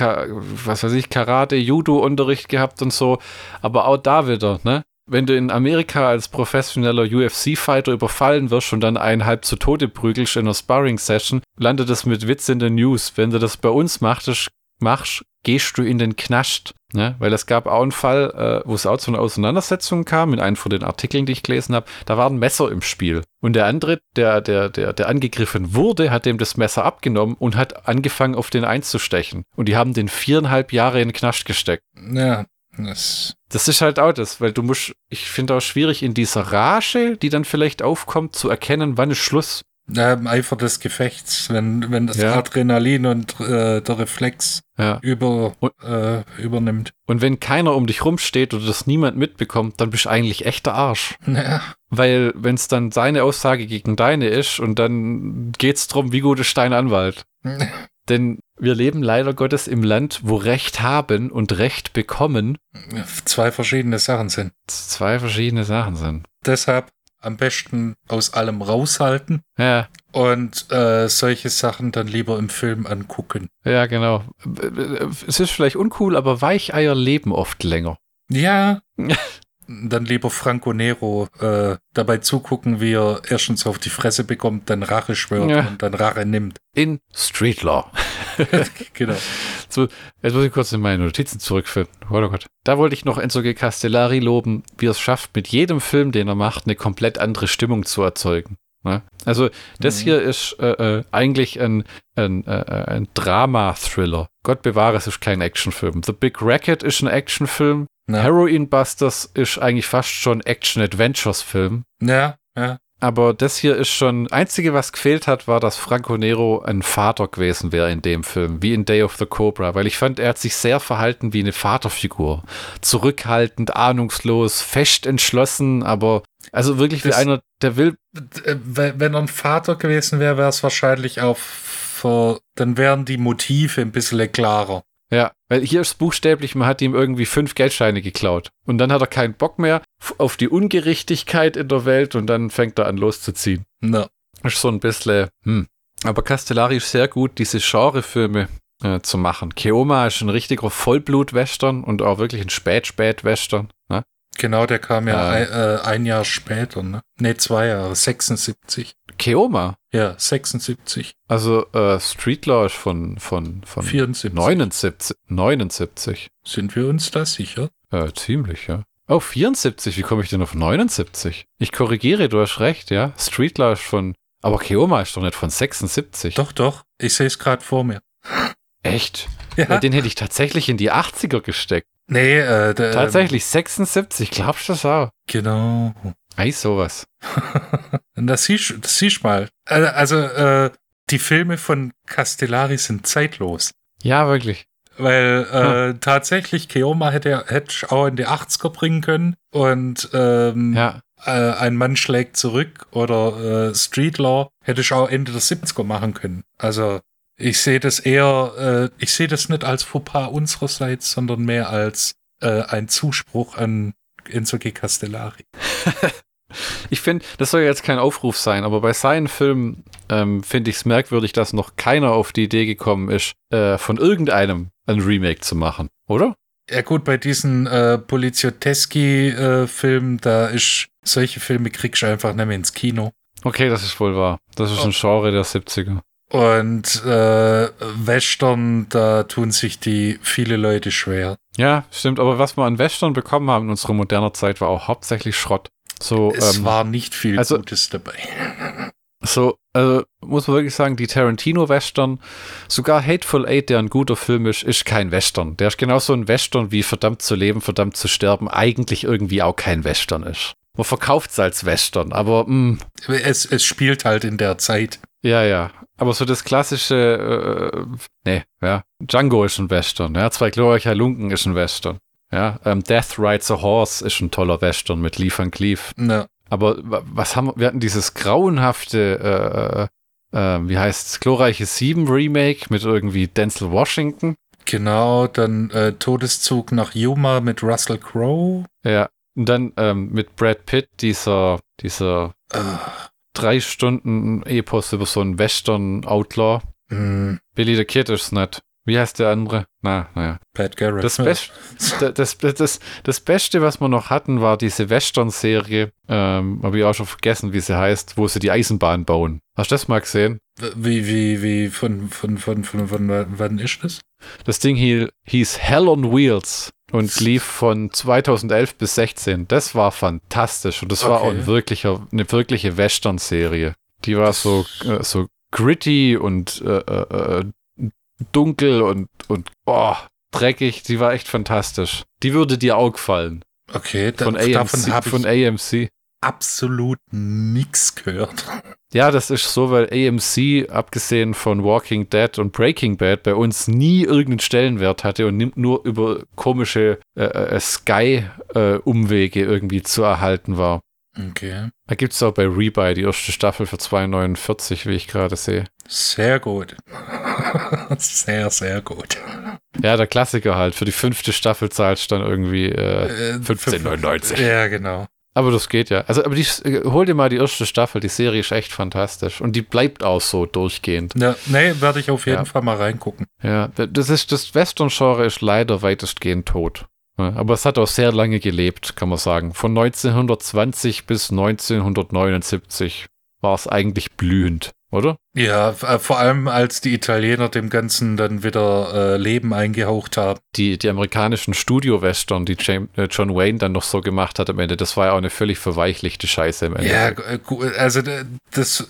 [SPEAKER 1] was weiß ich, Karate, Judo-Unterricht gehabt und so, aber auch da wieder, ne? Wenn du in Amerika als professioneller UFC-Fighter überfallen wirst und dann einen halb zu Tode prügelst in einer Sparring-Session, landet es mit Witz in den News. Wenn du das bei uns machst, machst gehst du in den Knast. Ne? Weil es gab auch einen Fall, äh, wo es auch zu einer Auseinandersetzung kam, in einem von den Artikeln, die ich gelesen habe, da war ein Messer im Spiel. Und der andere, der, der, der, der angegriffen wurde, hat dem das Messer abgenommen und hat angefangen, auf den einzustechen. Und die haben den viereinhalb Jahre in den Knast gesteckt.
[SPEAKER 2] ja, das,
[SPEAKER 1] Das ist halt auch das, weil du musst, ich finde auch schwierig in dieser Rage, die dann vielleicht aufkommt, zu erkennen, wann ist Schluss.
[SPEAKER 2] ja, im Eifer des Gefechts, wenn, wenn das
[SPEAKER 1] Ja.
[SPEAKER 2] Adrenalin und äh, der Reflex
[SPEAKER 1] Ja.
[SPEAKER 2] über,
[SPEAKER 1] Und-
[SPEAKER 2] äh, übernimmt.
[SPEAKER 1] Und wenn keiner um dich rumsteht oder das niemand mitbekommt, dann bist du eigentlich echter Arsch.
[SPEAKER 2] Ja,
[SPEAKER 1] Weil wenn es dann seine Aussage gegen deine ist und dann geht's drum, wie gut ist dein Anwalt. Denn wir leben leider Gottes im Land, wo Recht haben und Recht bekommen
[SPEAKER 2] zwei verschiedene Sachen sind.
[SPEAKER 1] zwei verschiedene Sachen sind.
[SPEAKER 2] Deshalb am besten aus allem raushalten
[SPEAKER 1] Ja,
[SPEAKER 2] und äh, solche Sachen dann lieber im Film angucken.
[SPEAKER 1] ja, genau. Es ist vielleicht uncool, aber Weicheier leben oft länger.
[SPEAKER 2] Ja, dann lieber Franco Nero äh, dabei zugucken, wie er erstens auf die Fresse bekommt, dann Rache schwört
[SPEAKER 1] Ja.
[SPEAKER 2] und dann Rache nimmt.
[SPEAKER 1] In Street Law.
[SPEAKER 2] genau.
[SPEAKER 1] So, jetzt muss ich kurz in meine Notizen zurückfinden. Oh Gott. Da wollte ich noch Enzo G. Castellari loben, wie er es schafft, mit jedem Film, den er macht, eine komplett andere Stimmung zu erzeugen. Ne? Also, das
[SPEAKER 2] Mhm.
[SPEAKER 1] hier ist äh, äh, eigentlich ein, ein, äh, äh, ein Drama-Thriller. Gott bewahre, es ist kein Actionfilm. The Big Racket ist ein Actionfilm.
[SPEAKER 2] Ja.
[SPEAKER 1] Heroin Busters ist eigentlich fast schon Action-Adventures-Film.
[SPEAKER 2] Ja, ja.
[SPEAKER 1] Aber das hier ist schon, einzige, was gefehlt hat, war, dass Franco Nero ein Vater gewesen wäre in dem Film, wie in Day of the Cobra, weil ich fand, er hat sich sehr verhalten wie eine Vaterfigur. Zurückhaltend, ahnungslos, fest entschlossen, aber also wirklich wie
[SPEAKER 2] Das-
[SPEAKER 1] einer, der will,
[SPEAKER 2] Äh, Wenn er ein Vater gewesen wäre, wäre es wahrscheinlich auch dann wären die Motive ein bisschen klarer.
[SPEAKER 1] Ja, weil hier ist buchstäblich, man hat ihm irgendwie fünf Geldscheine geklaut. Und dann hat er keinen Bock mehr auf die Ungerechtigkeit in der Welt und dann fängt er an loszuziehen.
[SPEAKER 2] Na,
[SPEAKER 1] ist so ein bisschen, hm. Aber Castellari ist sehr gut, diese Genrefilme äh, zu machen. Keoma ist ein richtiger Vollblut-Western und auch wirklich ein Spät-Spät-Western. Ne?
[SPEAKER 2] genau, der kam ja
[SPEAKER 1] Ah.
[SPEAKER 2] ein, äh, ein Jahr später, ne? Ne, zwei Jahre, 76.
[SPEAKER 1] Keoma,
[SPEAKER 2] Ja, 76.
[SPEAKER 1] also äh, Street ist von, von, von
[SPEAKER 2] 74.
[SPEAKER 1] 79. 79.
[SPEAKER 2] Sind wir uns da sicher?
[SPEAKER 1] Äh, ziemlich, ja. Oh, 74, wie komme ich denn auf 79? Ich korrigiere, du hast recht, ja. Street ist von, aber Keoma ist doch nicht von 76.
[SPEAKER 2] Doch, doch. Ich sehe es gerade vor mir.
[SPEAKER 1] Echt?
[SPEAKER 2] Ja.
[SPEAKER 1] Ja, den hätte ich tatsächlich in die 80er gesteckt.
[SPEAKER 2] Nee, äh, der,
[SPEAKER 1] Tatsächlich 76, glaubst du das auch?
[SPEAKER 2] Genau.
[SPEAKER 1] Ei, sowas.
[SPEAKER 2] Und das siehst das siehst mal. Äh, Also, äh, die Filme von Castellari sind zeitlos.
[SPEAKER 1] Ja, wirklich.
[SPEAKER 2] Weil äh, tatsächlich Keoma hätte, hätte ich auch in die 80er bringen können und ähm,
[SPEAKER 1] Ja.
[SPEAKER 2] äh, ein Mann schlägt zurück oder äh, Street Law hätte ich auch Ende der 70er machen können. Also ich sehe das eher, äh, ich sehe das nicht als Fauxpas unsererseits, sondern mehr als äh, ein Zuspruch an Enzo G. Castellari.
[SPEAKER 1] Ich finde, das soll jetzt kein Aufruf sein, aber bei seinen Filmen ähm, finde ich es merkwürdig, dass noch keiner auf die Idee gekommen ist, äh, von irgendeinem ein Remake zu machen, oder?
[SPEAKER 2] Ja gut, bei diesen äh, Poliziotteschi-Filmen, da ist, solche Filme kriegst du einfach nicht mehr ins Kino.
[SPEAKER 1] Okay, das ist wohl wahr. Das ist
[SPEAKER 2] Oh.
[SPEAKER 1] ein Genre der 70er.
[SPEAKER 2] Und äh, Western, da tun sich die viele Leute schwer.
[SPEAKER 1] Ja, stimmt, aber was wir an Western bekommen haben in unserer moderner Zeit, war auch hauptsächlich Schrott. So,
[SPEAKER 2] es
[SPEAKER 1] ähm,
[SPEAKER 2] war nicht viel
[SPEAKER 1] also-
[SPEAKER 2] Gutes dabei.
[SPEAKER 1] So, also muss man wirklich sagen, die Tarantino-Western, sogar Hateful Eight, der ein guter Film ist, ist kein Western. Der ist genauso ein Western wie Verdammt zu leben, verdammt zu sterben, eigentlich irgendwie auch kein Western ist. Man verkauft es als Western, aber mh,
[SPEAKER 2] Es, es spielt halt in der Zeit.
[SPEAKER 1] ja, ja. Aber so das klassische, äh, nee, ja, Django ist ein Western, ja, Zwei glorreiche Lunken ist ein Western. Ja, ähm, Death Rides a Horse ist ein toller Western mit Lee Van Cleef.
[SPEAKER 2] Na,
[SPEAKER 1] Aber wa- was haben wir? Hatten dieses grauenhafte, äh, äh, wie heißt es, glorreiche Sieben Remake mit irgendwie Denzel Washington.
[SPEAKER 2] genau, dann äh, Todeszug nach Yuma mit Russell Crowe.
[SPEAKER 1] Ja. Und dann ähm, mit Brad Pitt dieser, dieser drei Stunden Epos über so einen Western-Outlaw.
[SPEAKER 2] mh,
[SPEAKER 1] Billy the Kid ist nicht. Wie heißt der andere? Na, naja.
[SPEAKER 2] Pat Garrett.
[SPEAKER 1] Das, Best, das, das, das, das Beste, was wir noch hatten, war diese Western-Serie, ähm, habe ich auch schon vergessen, wie sie heißt, wo sie die Eisenbahn bauen. Hast du das mal gesehen?
[SPEAKER 2] Wie, wie, wie, von, von, von, von, von, wann- ist das?
[SPEAKER 1] Das Ding hier hieß Hell on Wheels und lief von 2011 bis 16. Das war fantastisch und das war auch ein
[SPEAKER 2] Okay.
[SPEAKER 1] wirklicher, eine wirkliche Western-Serie. Die war so, äh, so gritty und äh, äh, äh, dunkel und, und oh, dreckig. Die war echt fantastisch. Die würde dir auch gefallen.
[SPEAKER 2] Okay, da,
[SPEAKER 1] Von
[SPEAKER 2] davon
[SPEAKER 1] AMC.
[SPEAKER 2] habe
[SPEAKER 1] Von
[SPEAKER 2] ich
[SPEAKER 1] AMC.
[SPEAKER 2] absolut nichts gehört.
[SPEAKER 1] Ja, das ist so, weil AMC, abgesehen von Walking Dead und Breaking Bad, bei uns nie irgendeinen Stellenwert hatte und nimmt nur über komische äh, äh, Sky-Umwege irgendwie zu erhalten war.
[SPEAKER 2] Okay.
[SPEAKER 1] Da gibt es auch bei Rebuy die erste Staffel für 2,49, wie ich gerade sehe.
[SPEAKER 2] Sehr gut. sehr, sehr gut.
[SPEAKER 1] Ja, der Klassiker halt. Für die fünfte Staffel zahlst du dann irgendwie äh,
[SPEAKER 2] Äh,
[SPEAKER 1] 15,99.
[SPEAKER 2] Ja, genau.
[SPEAKER 1] Aber das geht ja. Also, aber die, äh, hol dir mal die erste Staffel. Die Serie ist echt fantastisch. Und die bleibt auch so durchgehend.
[SPEAKER 2] Ja, nee, werde ich auf jeden
[SPEAKER 1] Ja.
[SPEAKER 2] Fall mal reingucken.
[SPEAKER 1] Ja, das ist das Western-Genre ist leider weitestgehend tot. Aber es hat auch sehr lange gelebt, kann man sagen. Von 1920 bis 1979 war es eigentlich blühend, oder?
[SPEAKER 2] Ja, äh, vor allem als die Italiener dem Ganzen dann wieder äh, Leben eingehaucht haben.
[SPEAKER 1] Die, die amerikanischen Studio-Western, die James, äh, John Wayne dann noch so gemacht hat am Ende, das war ja auch eine völlig verweichlichte Scheiße im Ende.
[SPEAKER 2] Ja, also das,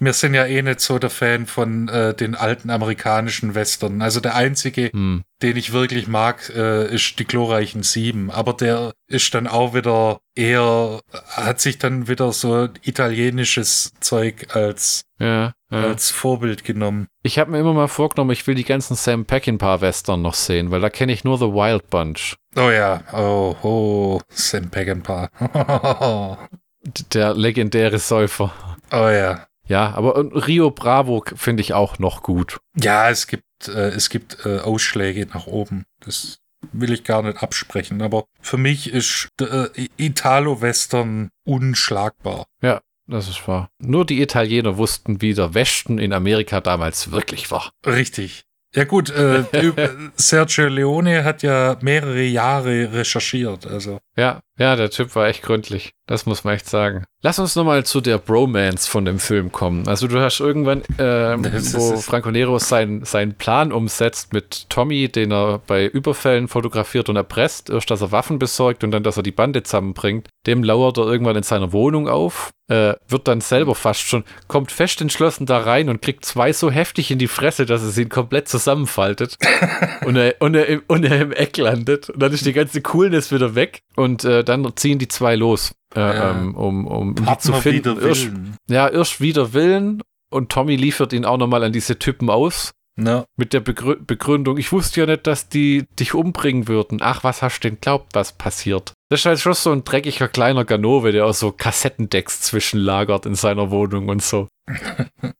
[SPEAKER 2] wir sind ja eh nicht so der Fan von äh, den alten amerikanischen Western. Also der einzige, hm. den ich wirklich mag, äh, ist die glorreichen Sieben. Aber der ist dann auch wieder eher, hat sich dann wieder so italienisches Zeug als, ja, ja. als Vorbild genommen.
[SPEAKER 1] Ich habe mir immer mal vorgenommen, ich will die ganzen Sam Peckinpah Western noch sehen, weil da kenne ich nur The Wild Bunch.
[SPEAKER 2] Oh ja, oh, oh, Sam Peckinpah.
[SPEAKER 1] der legendäre Säufer.
[SPEAKER 2] Oh ja.
[SPEAKER 1] Ja, aber Rio Bravo finde ich auch noch gut.
[SPEAKER 2] Ja, es gibt, äh, es gibt äh, Ausschläge nach oben. Das will ich gar nicht absprechen. Aber für mich ist äh, Italo-Western unschlagbar.
[SPEAKER 1] Ja, das ist wahr. Nur die Italiener wussten, wie der Westen in Amerika damals wirklich war.
[SPEAKER 2] Richtig. Ja gut, äh, Sergio Leone hat ja mehrere Jahre recherchiert, also.
[SPEAKER 1] Ja, ja, der Typ war echt gründlich. Das muss man echt sagen. Lass uns nochmal zu der Bromance von dem Film kommen. Also du hast irgendwann, äh, wo Franco Nero seinen, seinen Plan umsetzt mit Tommy, den er bei Überfällen fotografiert und erpresst. Erst, dass er Waffen besorgt und dann, dass er die Bande zusammenbringt. Dem lauert er irgendwann in seiner Wohnung auf, äh, wird dann selber fast schon, kommt fest entschlossen da rein und kriegt zwei so heftig in die Fresse, dass es ihn komplett zusammenfaltet und, er, und, er im, und er im Eck landet. Und dann ist die ganze Coolness wieder weg und äh, dann ziehen die zwei los, äh, ja. ähm, um, um, die zu finden. Irsch, ja, Irsch wieder Willen und Tommy liefert ihn auch nochmal an diese Typen aus. No. Mit der Begrü Begründung, ich wusste ja nicht, dass die dich umbringen würden. Ach, was hast du denn glaubt, was passiert? Das ist halt schon so ein dreckiger kleiner Ganove, der auch so Kassettendecks zwischenlagert in seiner Wohnung und so.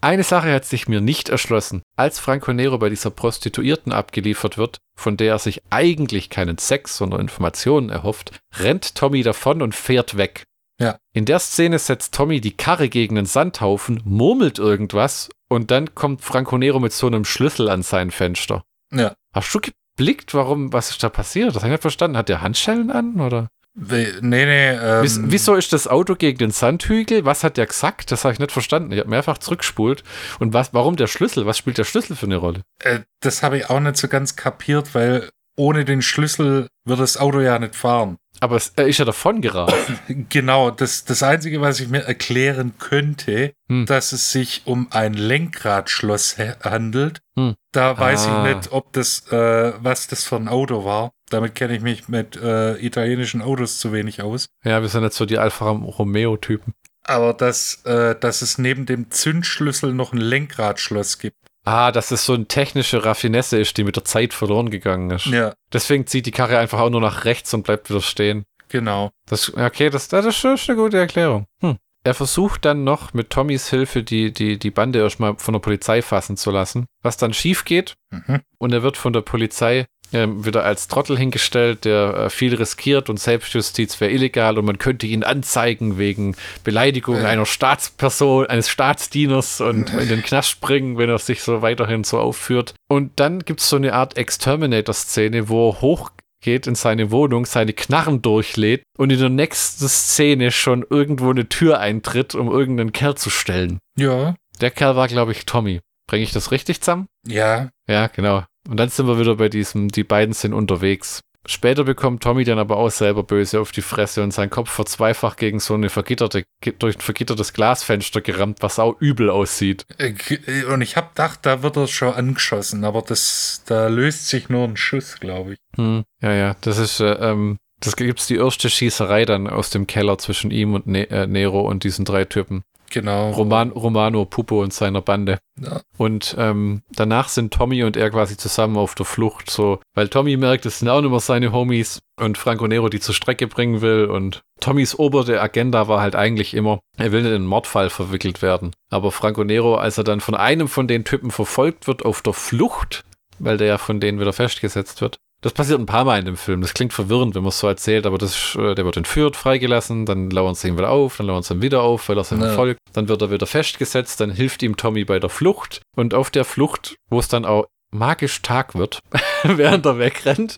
[SPEAKER 1] Eine Sache hat sich mir nicht erschlossen. Als Franco Nero bei dieser Prostituierten abgeliefert wird, von der er sich eigentlich keinen Sex, sondern Informationen erhofft, rennt Tommy davon und fährt weg. Ja. In der Szene setzt Tommy die Karre gegen den Sandhaufen, murmelt irgendwas und dann kommt Franco Nero mit so einem Schlüssel an sein Fenster. Ja. Hast du geblickt, warum, was ist da passiert? Das habe ich nicht verstanden. Hat der Handschellen an oder?
[SPEAKER 2] Nee, nee.
[SPEAKER 1] Ähm, Wieso ist das Auto gegen den Sandhügel? Was hat der gesagt? Das habe ich nicht verstanden. Ich habe mehrfach zurückgespult. Und was, warum der Schlüssel? Was spielt der Schlüssel für eine Rolle?
[SPEAKER 2] Äh, das habe ich auch nicht so ganz kapiert, weil ohne den Schlüssel wird das Auto ja nicht fahren.
[SPEAKER 1] Aber es, er ist ja davon geraten.
[SPEAKER 2] genau, das, das Einzige, was ich mir erklären könnte, hm. dass es sich um ein Lenkradschloss handelt. Hm. Da weiß ah. ich nicht, ob das, äh, was das für ein Auto war. Damit kenne ich mich mit äh, italienischen Autos zu wenig aus.
[SPEAKER 1] Ja, wir sind jetzt so die Alfa Romeo-Typen.
[SPEAKER 2] Aber dass, äh, dass es neben dem Zündschlüssel noch ein Lenkradschloss gibt.
[SPEAKER 1] Ah, dass es so eine technische Raffinesse ist, die mit der Zeit verloren gegangen ist. Ja. Deswegen zieht die Karre einfach auch nur nach rechts und bleibt wieder stehen.
[SPEAKER 2] Genau.
[SPEAKER 1] Das, okay, das, das ist eine gute Erklärung. Hm. Er versucht dann noch mit Tommys Hilfe die, die, die Bande erstmal von der Polizei fassen zu lassen, was dann schief geht. Mhm. Und er wird von der Polizei wieder als Trottel hingestellt, der äh, viel riskiert und Selbstjustiz wäre illegal und man könnte ihn anzeigen wegen Beleidigung einer Staatsperson, eines Staatsdieners und in den Knast bringen, wenn er sich so weiterhin so aufführt. Und dann gibt es so eine Art Exterminator-Szene, wo er hochgeht in seine Wohnung, seine Knarren durchlädt und in der nächsten Szene schon irgendwo eine Tür eintritt, um irgendeinen Kerl zu stellen.
[SPEAKER 2] Ja.
[SPEAKER 1] Der Kerl war, glaube ich, Tommy. Bringe ich das richtig zusammen?
[SPEAKER 2] Ja.
[SPEAKER 1] Ja, genau. Und dann sind wir wieder bei diesem, die beiden sind unterwegs. Später bekommt Tommy dann aber auch selber böse auf die Fresse und sein Kopf wird zweifach gegen so eine vergitterte, durch ein vergittertes Glasfenster gerammt, was auch übel aussieht.
[SPEAKER 2] Äh, und ich hab gedacht, da wird er schon angeschossen, aber das, da löst sich nur ein Schuss, glaube ich.
[SPEAKER 1] Hm, ja, ja, das ist, äh, ähm, das gibt's die erste Schießerei dann aus dem Keller zwischen ihm und ne äh, Nero und diesen drei Typen.
[SPEAKER 2] Genau.
[SPEAKER 1] Roman, Romano Pupo und seiner Bande. Ja. Und ähm, danach sind Tommy und er quasi zusammen auf der Flucht, so, weil Tommy merkt, es sind auch nicht mehr seine Homies und Franco Nero die zur Strecke bringen will. Und Tommys obere Agenda war halt eigentlich immer, er will in einen Mordfall verwickelt werden. Aber Franco Nero, als er dann von einem von den Typen verfolgt wird auf der Flucht, weil der ja von denen wieder festgesetzt wird, das passiert ein paar Mal in dem Film. Das klingt verwirrend, wenn man es so erzählt, aber das, äh, der wird entführt, freigelassen, dann lauern sie ihn wieder auf, dann lauern sie ihn wieder auf, weil er sie ja. verfolgt. Dann wird er wieder festgesetzt, dann hilft ihm Tommy bei der Flucht. Und auf der Flucht, wo es dann auch magisch Tag wird, während er wegrennt,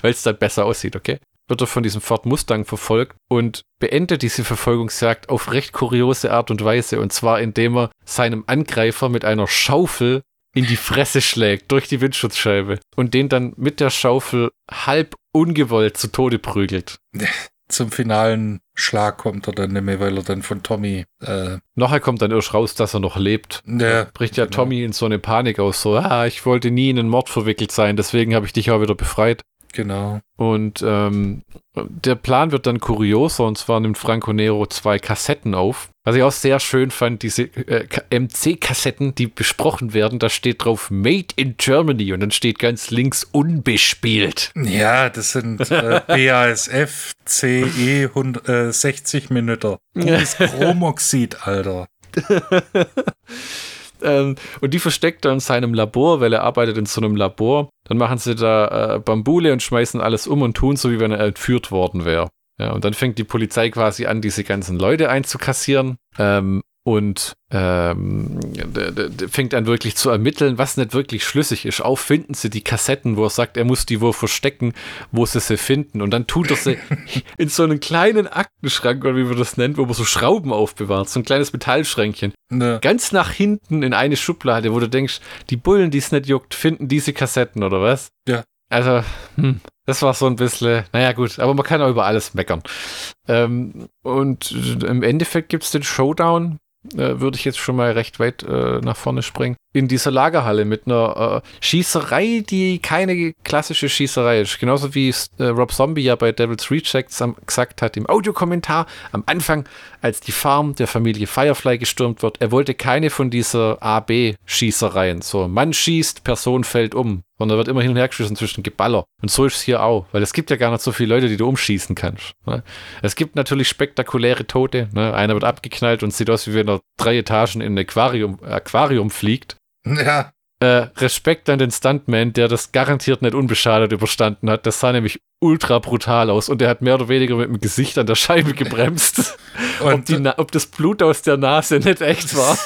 [SPEAKER 1] weil es dann besser aussieht, okay? Wird er von diesem Ford Mustang verfolgt und beendet diese Verfolgungsjagd auf recht kuriose Art und Weise. Und zwar, indem er seinem Angreifer mit einer Schaufel in die Fresse schlägt, durch die Windschutzscheibe. Und den dann mit der Schaufel halb ungewollt zu Tode prügelt.
[SPEAKER 2] Zum finalen Schlag kommt er dann nicht mehr, weil er dann von Tommy. Äh,
[SPEAKER 1] Nachher kommt dann erst raus, dass er noch lebt.
[SPEAKER 2] Ja,
[SPEAKER 1] bricht ja
[SPEAKER 2] genau.
[SPEAKER 1] Tommy in so eine Panik aus, so, ah, ich wollte nie in einen Mord verwickelt sein, deswegen habe ich dich auch wieder befreit.
[SPEAKER 2] Genau.
[SPEAKER 1] Und ähm, der Plan wird dann kurioser, und zwar nimmt Franco Nero zwei Kassetten auf. Was ich auch sehr schön fand, diese äh, MC-Kassetten, die besprochen werden, da steht drauf Made in Germany und dann steht ganz links unbespielt.
[SPEAKER 2] Ja, das sind äh, BASF CE 100, äh, 60 Minuten. Pures Chromoxid, Alter.
[SPEAKER 1] Ähm, und die versteckt er in seinem Labor, weil er arbeitet in so einem Labor. Dann machen sie da äh, Bambule und schmeißen alles um und tun so, wie wenn er entführt worden wäre. Ja, und dann fängt die Polizei quasi an, diese ganzen Leute einzukassieren. Ähm, und ähm, fängt an wirklich zu ermitteln, was nicht wirklich schlüssig ist. Auch finden sie die Kassetten, wo er sagt, er muss die wo verstecken, wo sie sie finden. Und dann tut er sie in so einen kleinen Aktenschrank, oder wie man das nennt, wo man so Schrauben aufbewahrt, so ein kleines Metallschränkchen
[SPEAKER 2] Ne,
[SPEAKER 1] ganz nach hinten in eine Schublade, wo du denkst, die Bullen, die es nicht juckt, finden diese Kassetten oder was?
[SPEAKER 2] Ja.
[SPEAKER 1] Also, hm, das war so ein bisschen, naja gut, aber man kann auch über alles meckern. Ähm, und im Endeffekt gibt es den Showdown, äh, würde ich jetzt schon mal recht weit äh, nach vorne springen, in dieser Lagerhalle mit einer äh, Schießerei, die keine klassische Schießerei ist. Genauso wie äh, Rob Zombie ja bei Devil's Rejects am, gesagt hat im Audiokommentar am Anfang, als die Farm der Familie Firefly gestürmt wird, er wollte keine von dieser A-B-Schießereien. So, Mann schießt, Person fällt um. Sondern wird immer hin und her geschossen zwischen Geballer. Und so ist es hier auch, weil es gibt ja gar nicht so viele Leute, die du umschießen kannst. Ne? Es gibt natürlich spektakuläre Tote. Ne? Einer wird abgeknallt und sieht aus, wie wenn er drei Etagen in ein Aquarium, Aquarium fliegt.
[SPEAKER 2] ja,
[SPEAKER 1] Äh, Respekt an den Stuntman, der das garantiert nicht unbeschadet überstanden hat. Das sah nämlich ultra brutal aus und der hat mehr oder weniger mit dem Gesicht an der Scheibe gebremst. ob, ob das Blut aus der Nase nicht echt war.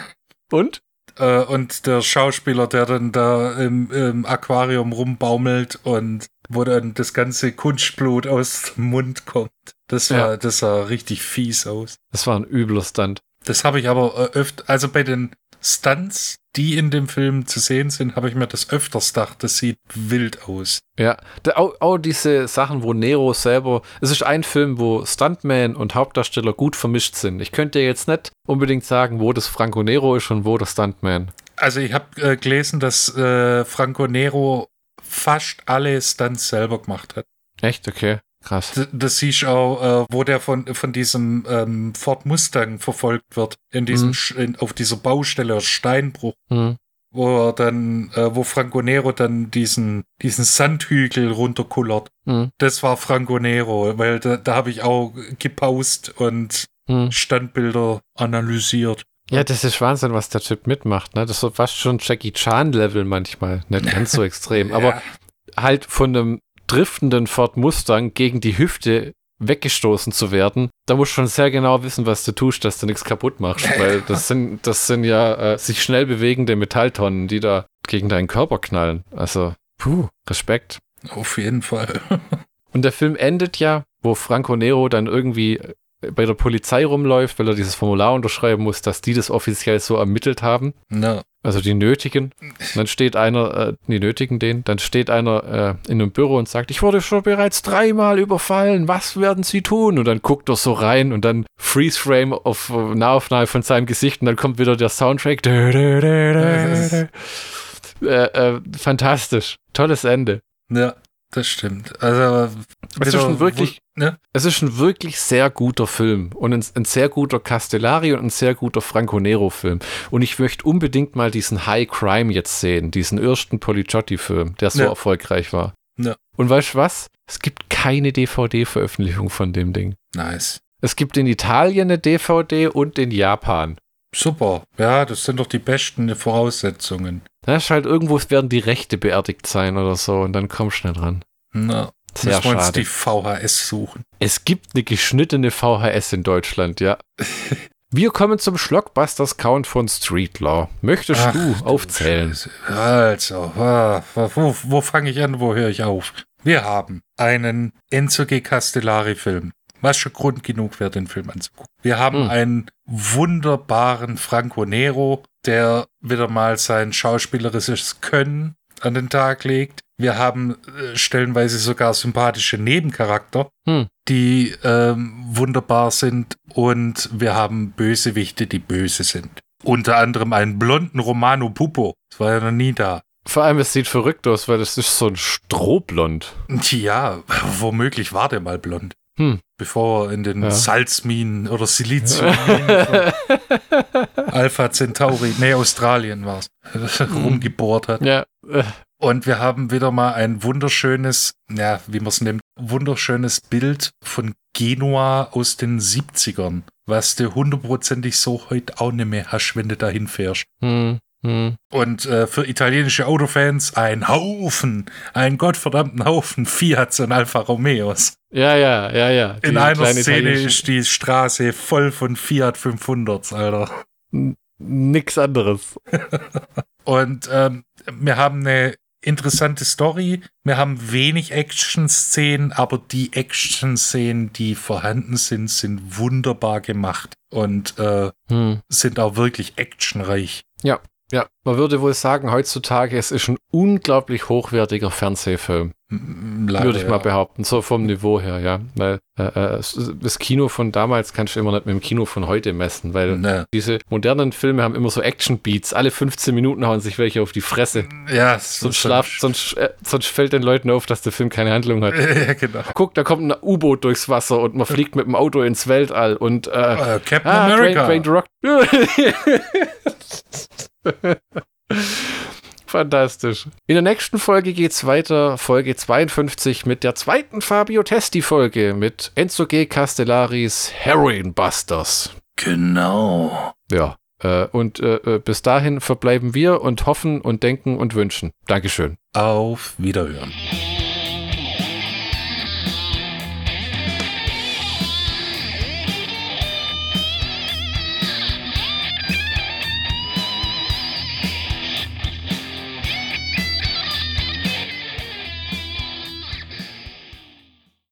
[SPEAKER 1] Und?
[SPEAKER 2] äh, und der Schauspieler, der dann da im, im Aquarium rumbaumelt und wo dann das ganze Kunstblut aus dem Mund kommt. Das war,
[SPEAKER 1] Ja.
[SPEAKER 2] das sah richtig fies aus.
[SPEAKER 1] Das war ein übler Stunt.
[SPEAKER 2] Das habe ich aber äh, öfter, also bei den Stunts, die in dem Film zu sehen sind, habe ich mir das öfters gedacht, das sieht wild aus.
[SPEAKER 1] Ja, auch, auch diese Sachen, wo Nero selber, es ist ein Film, wo Stuntman und Hauptdarsteller gut vermischt sind. Ich könnte jetzt nicht unbedingt sagen, wo das Franco Nero ist und wo der Stuntman.
[SPEAKER 2] Also ich habe äh, gelesen, dass äh, Franco Nero fast alle Stunts selber gemacht hat.
[SPEAKER 1] Echt? Okay, krass.
[SPEAKER 2] D das siehst du auch, äh, wo der von, von diesem ähm, Ford Mustang verfolgt wird, in diesem
[SPEAKER 1] Mhm.
[SPEAKER 2] In, auf dieser Baustelle Steinbruch,
[SPEAKER 1] Hm.
[SPEAKER 2] wo er dann, äh, wo Franco Nero dann diesen, diesen Sandhügel runterkullert.
[SPEAKER 1] Hm.
[SPEAKER 2] Das war Franco Nero, weil da, da habe ich auch gepaust und
[SPEAKER 1] Hm.
[SPEAKER 2] Standbilder analysiert.
[SPEAKER 1] Ja, das ist Wahnsinn, was der Typ mitmacht. Ne? Das ist fast schon Jackie Chan-Level manchmal. Nicht ganz so extrem. Aber
[SPEAKER 2] Ja.
[SPEAKER 1] halt von einem driftenden Ford Mustang gegen die Hüfte weggestoßen zu werden, da musst du schon sehr genau wissen, was du tust, dass du nichts kaputt machst. Weil das sind, das sind ja äh, sich schnell bewegende Metalltonnen, die da gegen deinen Körper knallen. Also, puh, Respekt.
[SPEAKER 2] Auf jeden Fall.
[SPEAKER 1] Und der Film endet ja, wo Franco Nero dann irgendwie bei der Polizei rumläuft, weil er dieses Formular unterschreiben muss, dass die das offiziell so ermittelt haben.
[SPEAKER 2] Na,
[SPEAKER 1] Also die nötigen. Dann steht einer, äh, die nötigen den, dann steht einer äh, in einem Büro und sagt, ich wurde schon bereits dreimal überfallen, was werden Sie tun? Und dann guckt er so rein und dann Freeze Frame auf äh, Nahaufnahme von seinem Gesicht und dann kommt wieder der Soundtrack. Äh, äh, fantastisch. Tolles Ende.
[SPEAKER 2] ja, das stimmt. Also,
[SPEAKER 1] Es ist schon wirklich,
[SPEAKER 2] ne?
[SPEAKER 1] es ist ein wirklich sehr guter Film und ein, ein sehr guter Castellari und ein sehr guter Franco Nero-Film. Und ich möchte unbedingt mal diesen High Crime jetzt sehen, diesen ersten Policiotti-Film, der so
[SPEAKER 2] Ja.
[SPEAKER 1] erfolgreich war.
[SPEAKER 2] Ja.
[SPEAKER 1] Und weißt du was? Es gibt keine DVD-Veröffentlichung von dem Ding.
[SPEAKER 2] Nice.
[SPEAKER 1] Es gibt in Italien eine DVD und in Japan.
[SPEAKER 2] Super. Ja, das sind doch die besten Voraussetzungen.
[SPEAKER 1] Da ist halt irgendwo werden die Rechte beerdigt sein oder so und dann kommst du nicht dran.
[SPEAKER 2] Na,
[SPEAKER 1] Sehr
[SPEAKER 2] müssen wir uns die VHS suchen.
[SPEAKER 1] Es gibt eine geschnittene VHS in Deutschland, ja. Wir kommen zum Schlockbusters Count von Street Law. Möchtest
[SPEAKER 2] Ach,
[SPEAKER 1] du aufzählen?
[SPEAKER 2] Scheiße. Also, wo, wo fange ich an, wo höre ich auf? Wir haben einen Enzo G. Castellari-Film. Was schon Grund genug wäre, den Film anzugucken. Wir haben
[SPEAKER 1] Hm.
[SPEAKER 2] einen wunderbaren Franco Nero, der wieder mal sein schauspielerisches Können an den Tag legt. Wir haben äh, stellenweise sogar sympathische Nebencharakter,
[SPEAKER 1] Hm.
[SPEAKER 2] die ähm, wunderbar sind. Und wir haben Bösewichte, die böse sind. Unter anderem einen blonden Romano Pupo. Das war ja noch nie da.
[SPEAKER 1] Vor allem, es sieht verrückt aus, weil das ist so ein Strohblond.
[SPEAKER 2] Ja, womöglich war der mal blond.
[SPEAKER 1] Hm.
[SPEAKER 2] Bevor er in den
[SPEAKER 1] Ja.
[SPEAKER 2] Salzminen oder Siliziumminen von Alpha Centauri, nee, Australien war es, rumgebohrt hat.
[SPEAKER 1] ja,
[SPEAKER 2] Und wir haben wieder mal ein wunderschönes, ja, wie man es nimmt, wunderschönes Bild von Genua aus den 70ern, was du hundertprozentig so heute auch nicht mehr hast, wenn du dahin fährst.
[SPEAKER 1] hm, hm.
[SPEAKER 2] Und äh, für italienische Autofans ein Haufen, einen gottverdammten Haufen Fiats und Alfa Romeos.
[SPEAKER 1] Ja, ja, ja, ja.
[SPEAKER 2] In
[SPEAKER 1] Die
[SPEAKER 2] einer
[SPEAKER 1] kleinen
[SPEAKER 2] Szene ist die Straße voll von Fiat 500s, Alter.
[SPEAKER 1] Nix anderes.
[SPEAKER 2] Und ähm, wir haben eine interessante Story. Wir haben wenig Action-Szenen, aber die Action-Szenen, die vorhanden sind, sind wunderbar gemacht und äh,
[SPEAKER 1] Hm.
[SPEAKER 2] sind auch wirklich actionreich.
[SPEAKER 1] Ja, man würde wohl sagen, heutzutage, es ist ein unglaublich hochwertiger Fernsehfilm.
[SPEAKER 2] M- leider,
[SPEAKER 1] würde ich mal
[SPEAKER 2] ja.
[SPEAKER 1] behaupten, so vom Niveau her, ja. Weil äh, äh, das Kino von damals kannst du immer nicht mit dem Kino von heute messen, weil
[SPEAKER 2] Ne.
[SPEAKER 1] diese modernen Filme haben immer so Action-Beats. Alle 15 Minuten hauen sich welche auf die Fresse.
[SPEAKER 2] Ja,
[SPEAKER 1] Sonst, schlaft, sonst, äh, sonst fällt den Leuten auf, dass der Film keine Handlung hat.
[SPEAKER 2] ja, genau.
[SPEAKER 1] Guck, da kommt ein U-Boot durchs Wasser und man fliegt mit dem Auto ins Weltall und äh,
[SPEAKER 2] Äh, Captain
[SPEAKER 1] ah,
[SPEAKER 2] America.
[SPEAKER 1] Dwayne The Rock. Fantastisch. In der nächsten Folge geht's weiter, Folge 52 mit der zweiten Fabio Testi Folge mit Enzo G. Castellaris Heroin Busters.
[SPEAKER 2] Genau.
[SPEAKER 1] Ja. Äh, und äh, äh, bis dahin verbleiben wir und hoffen und denken und wünschen. Dankeschön.
[SPEAKER 2] Auf Wiederhören.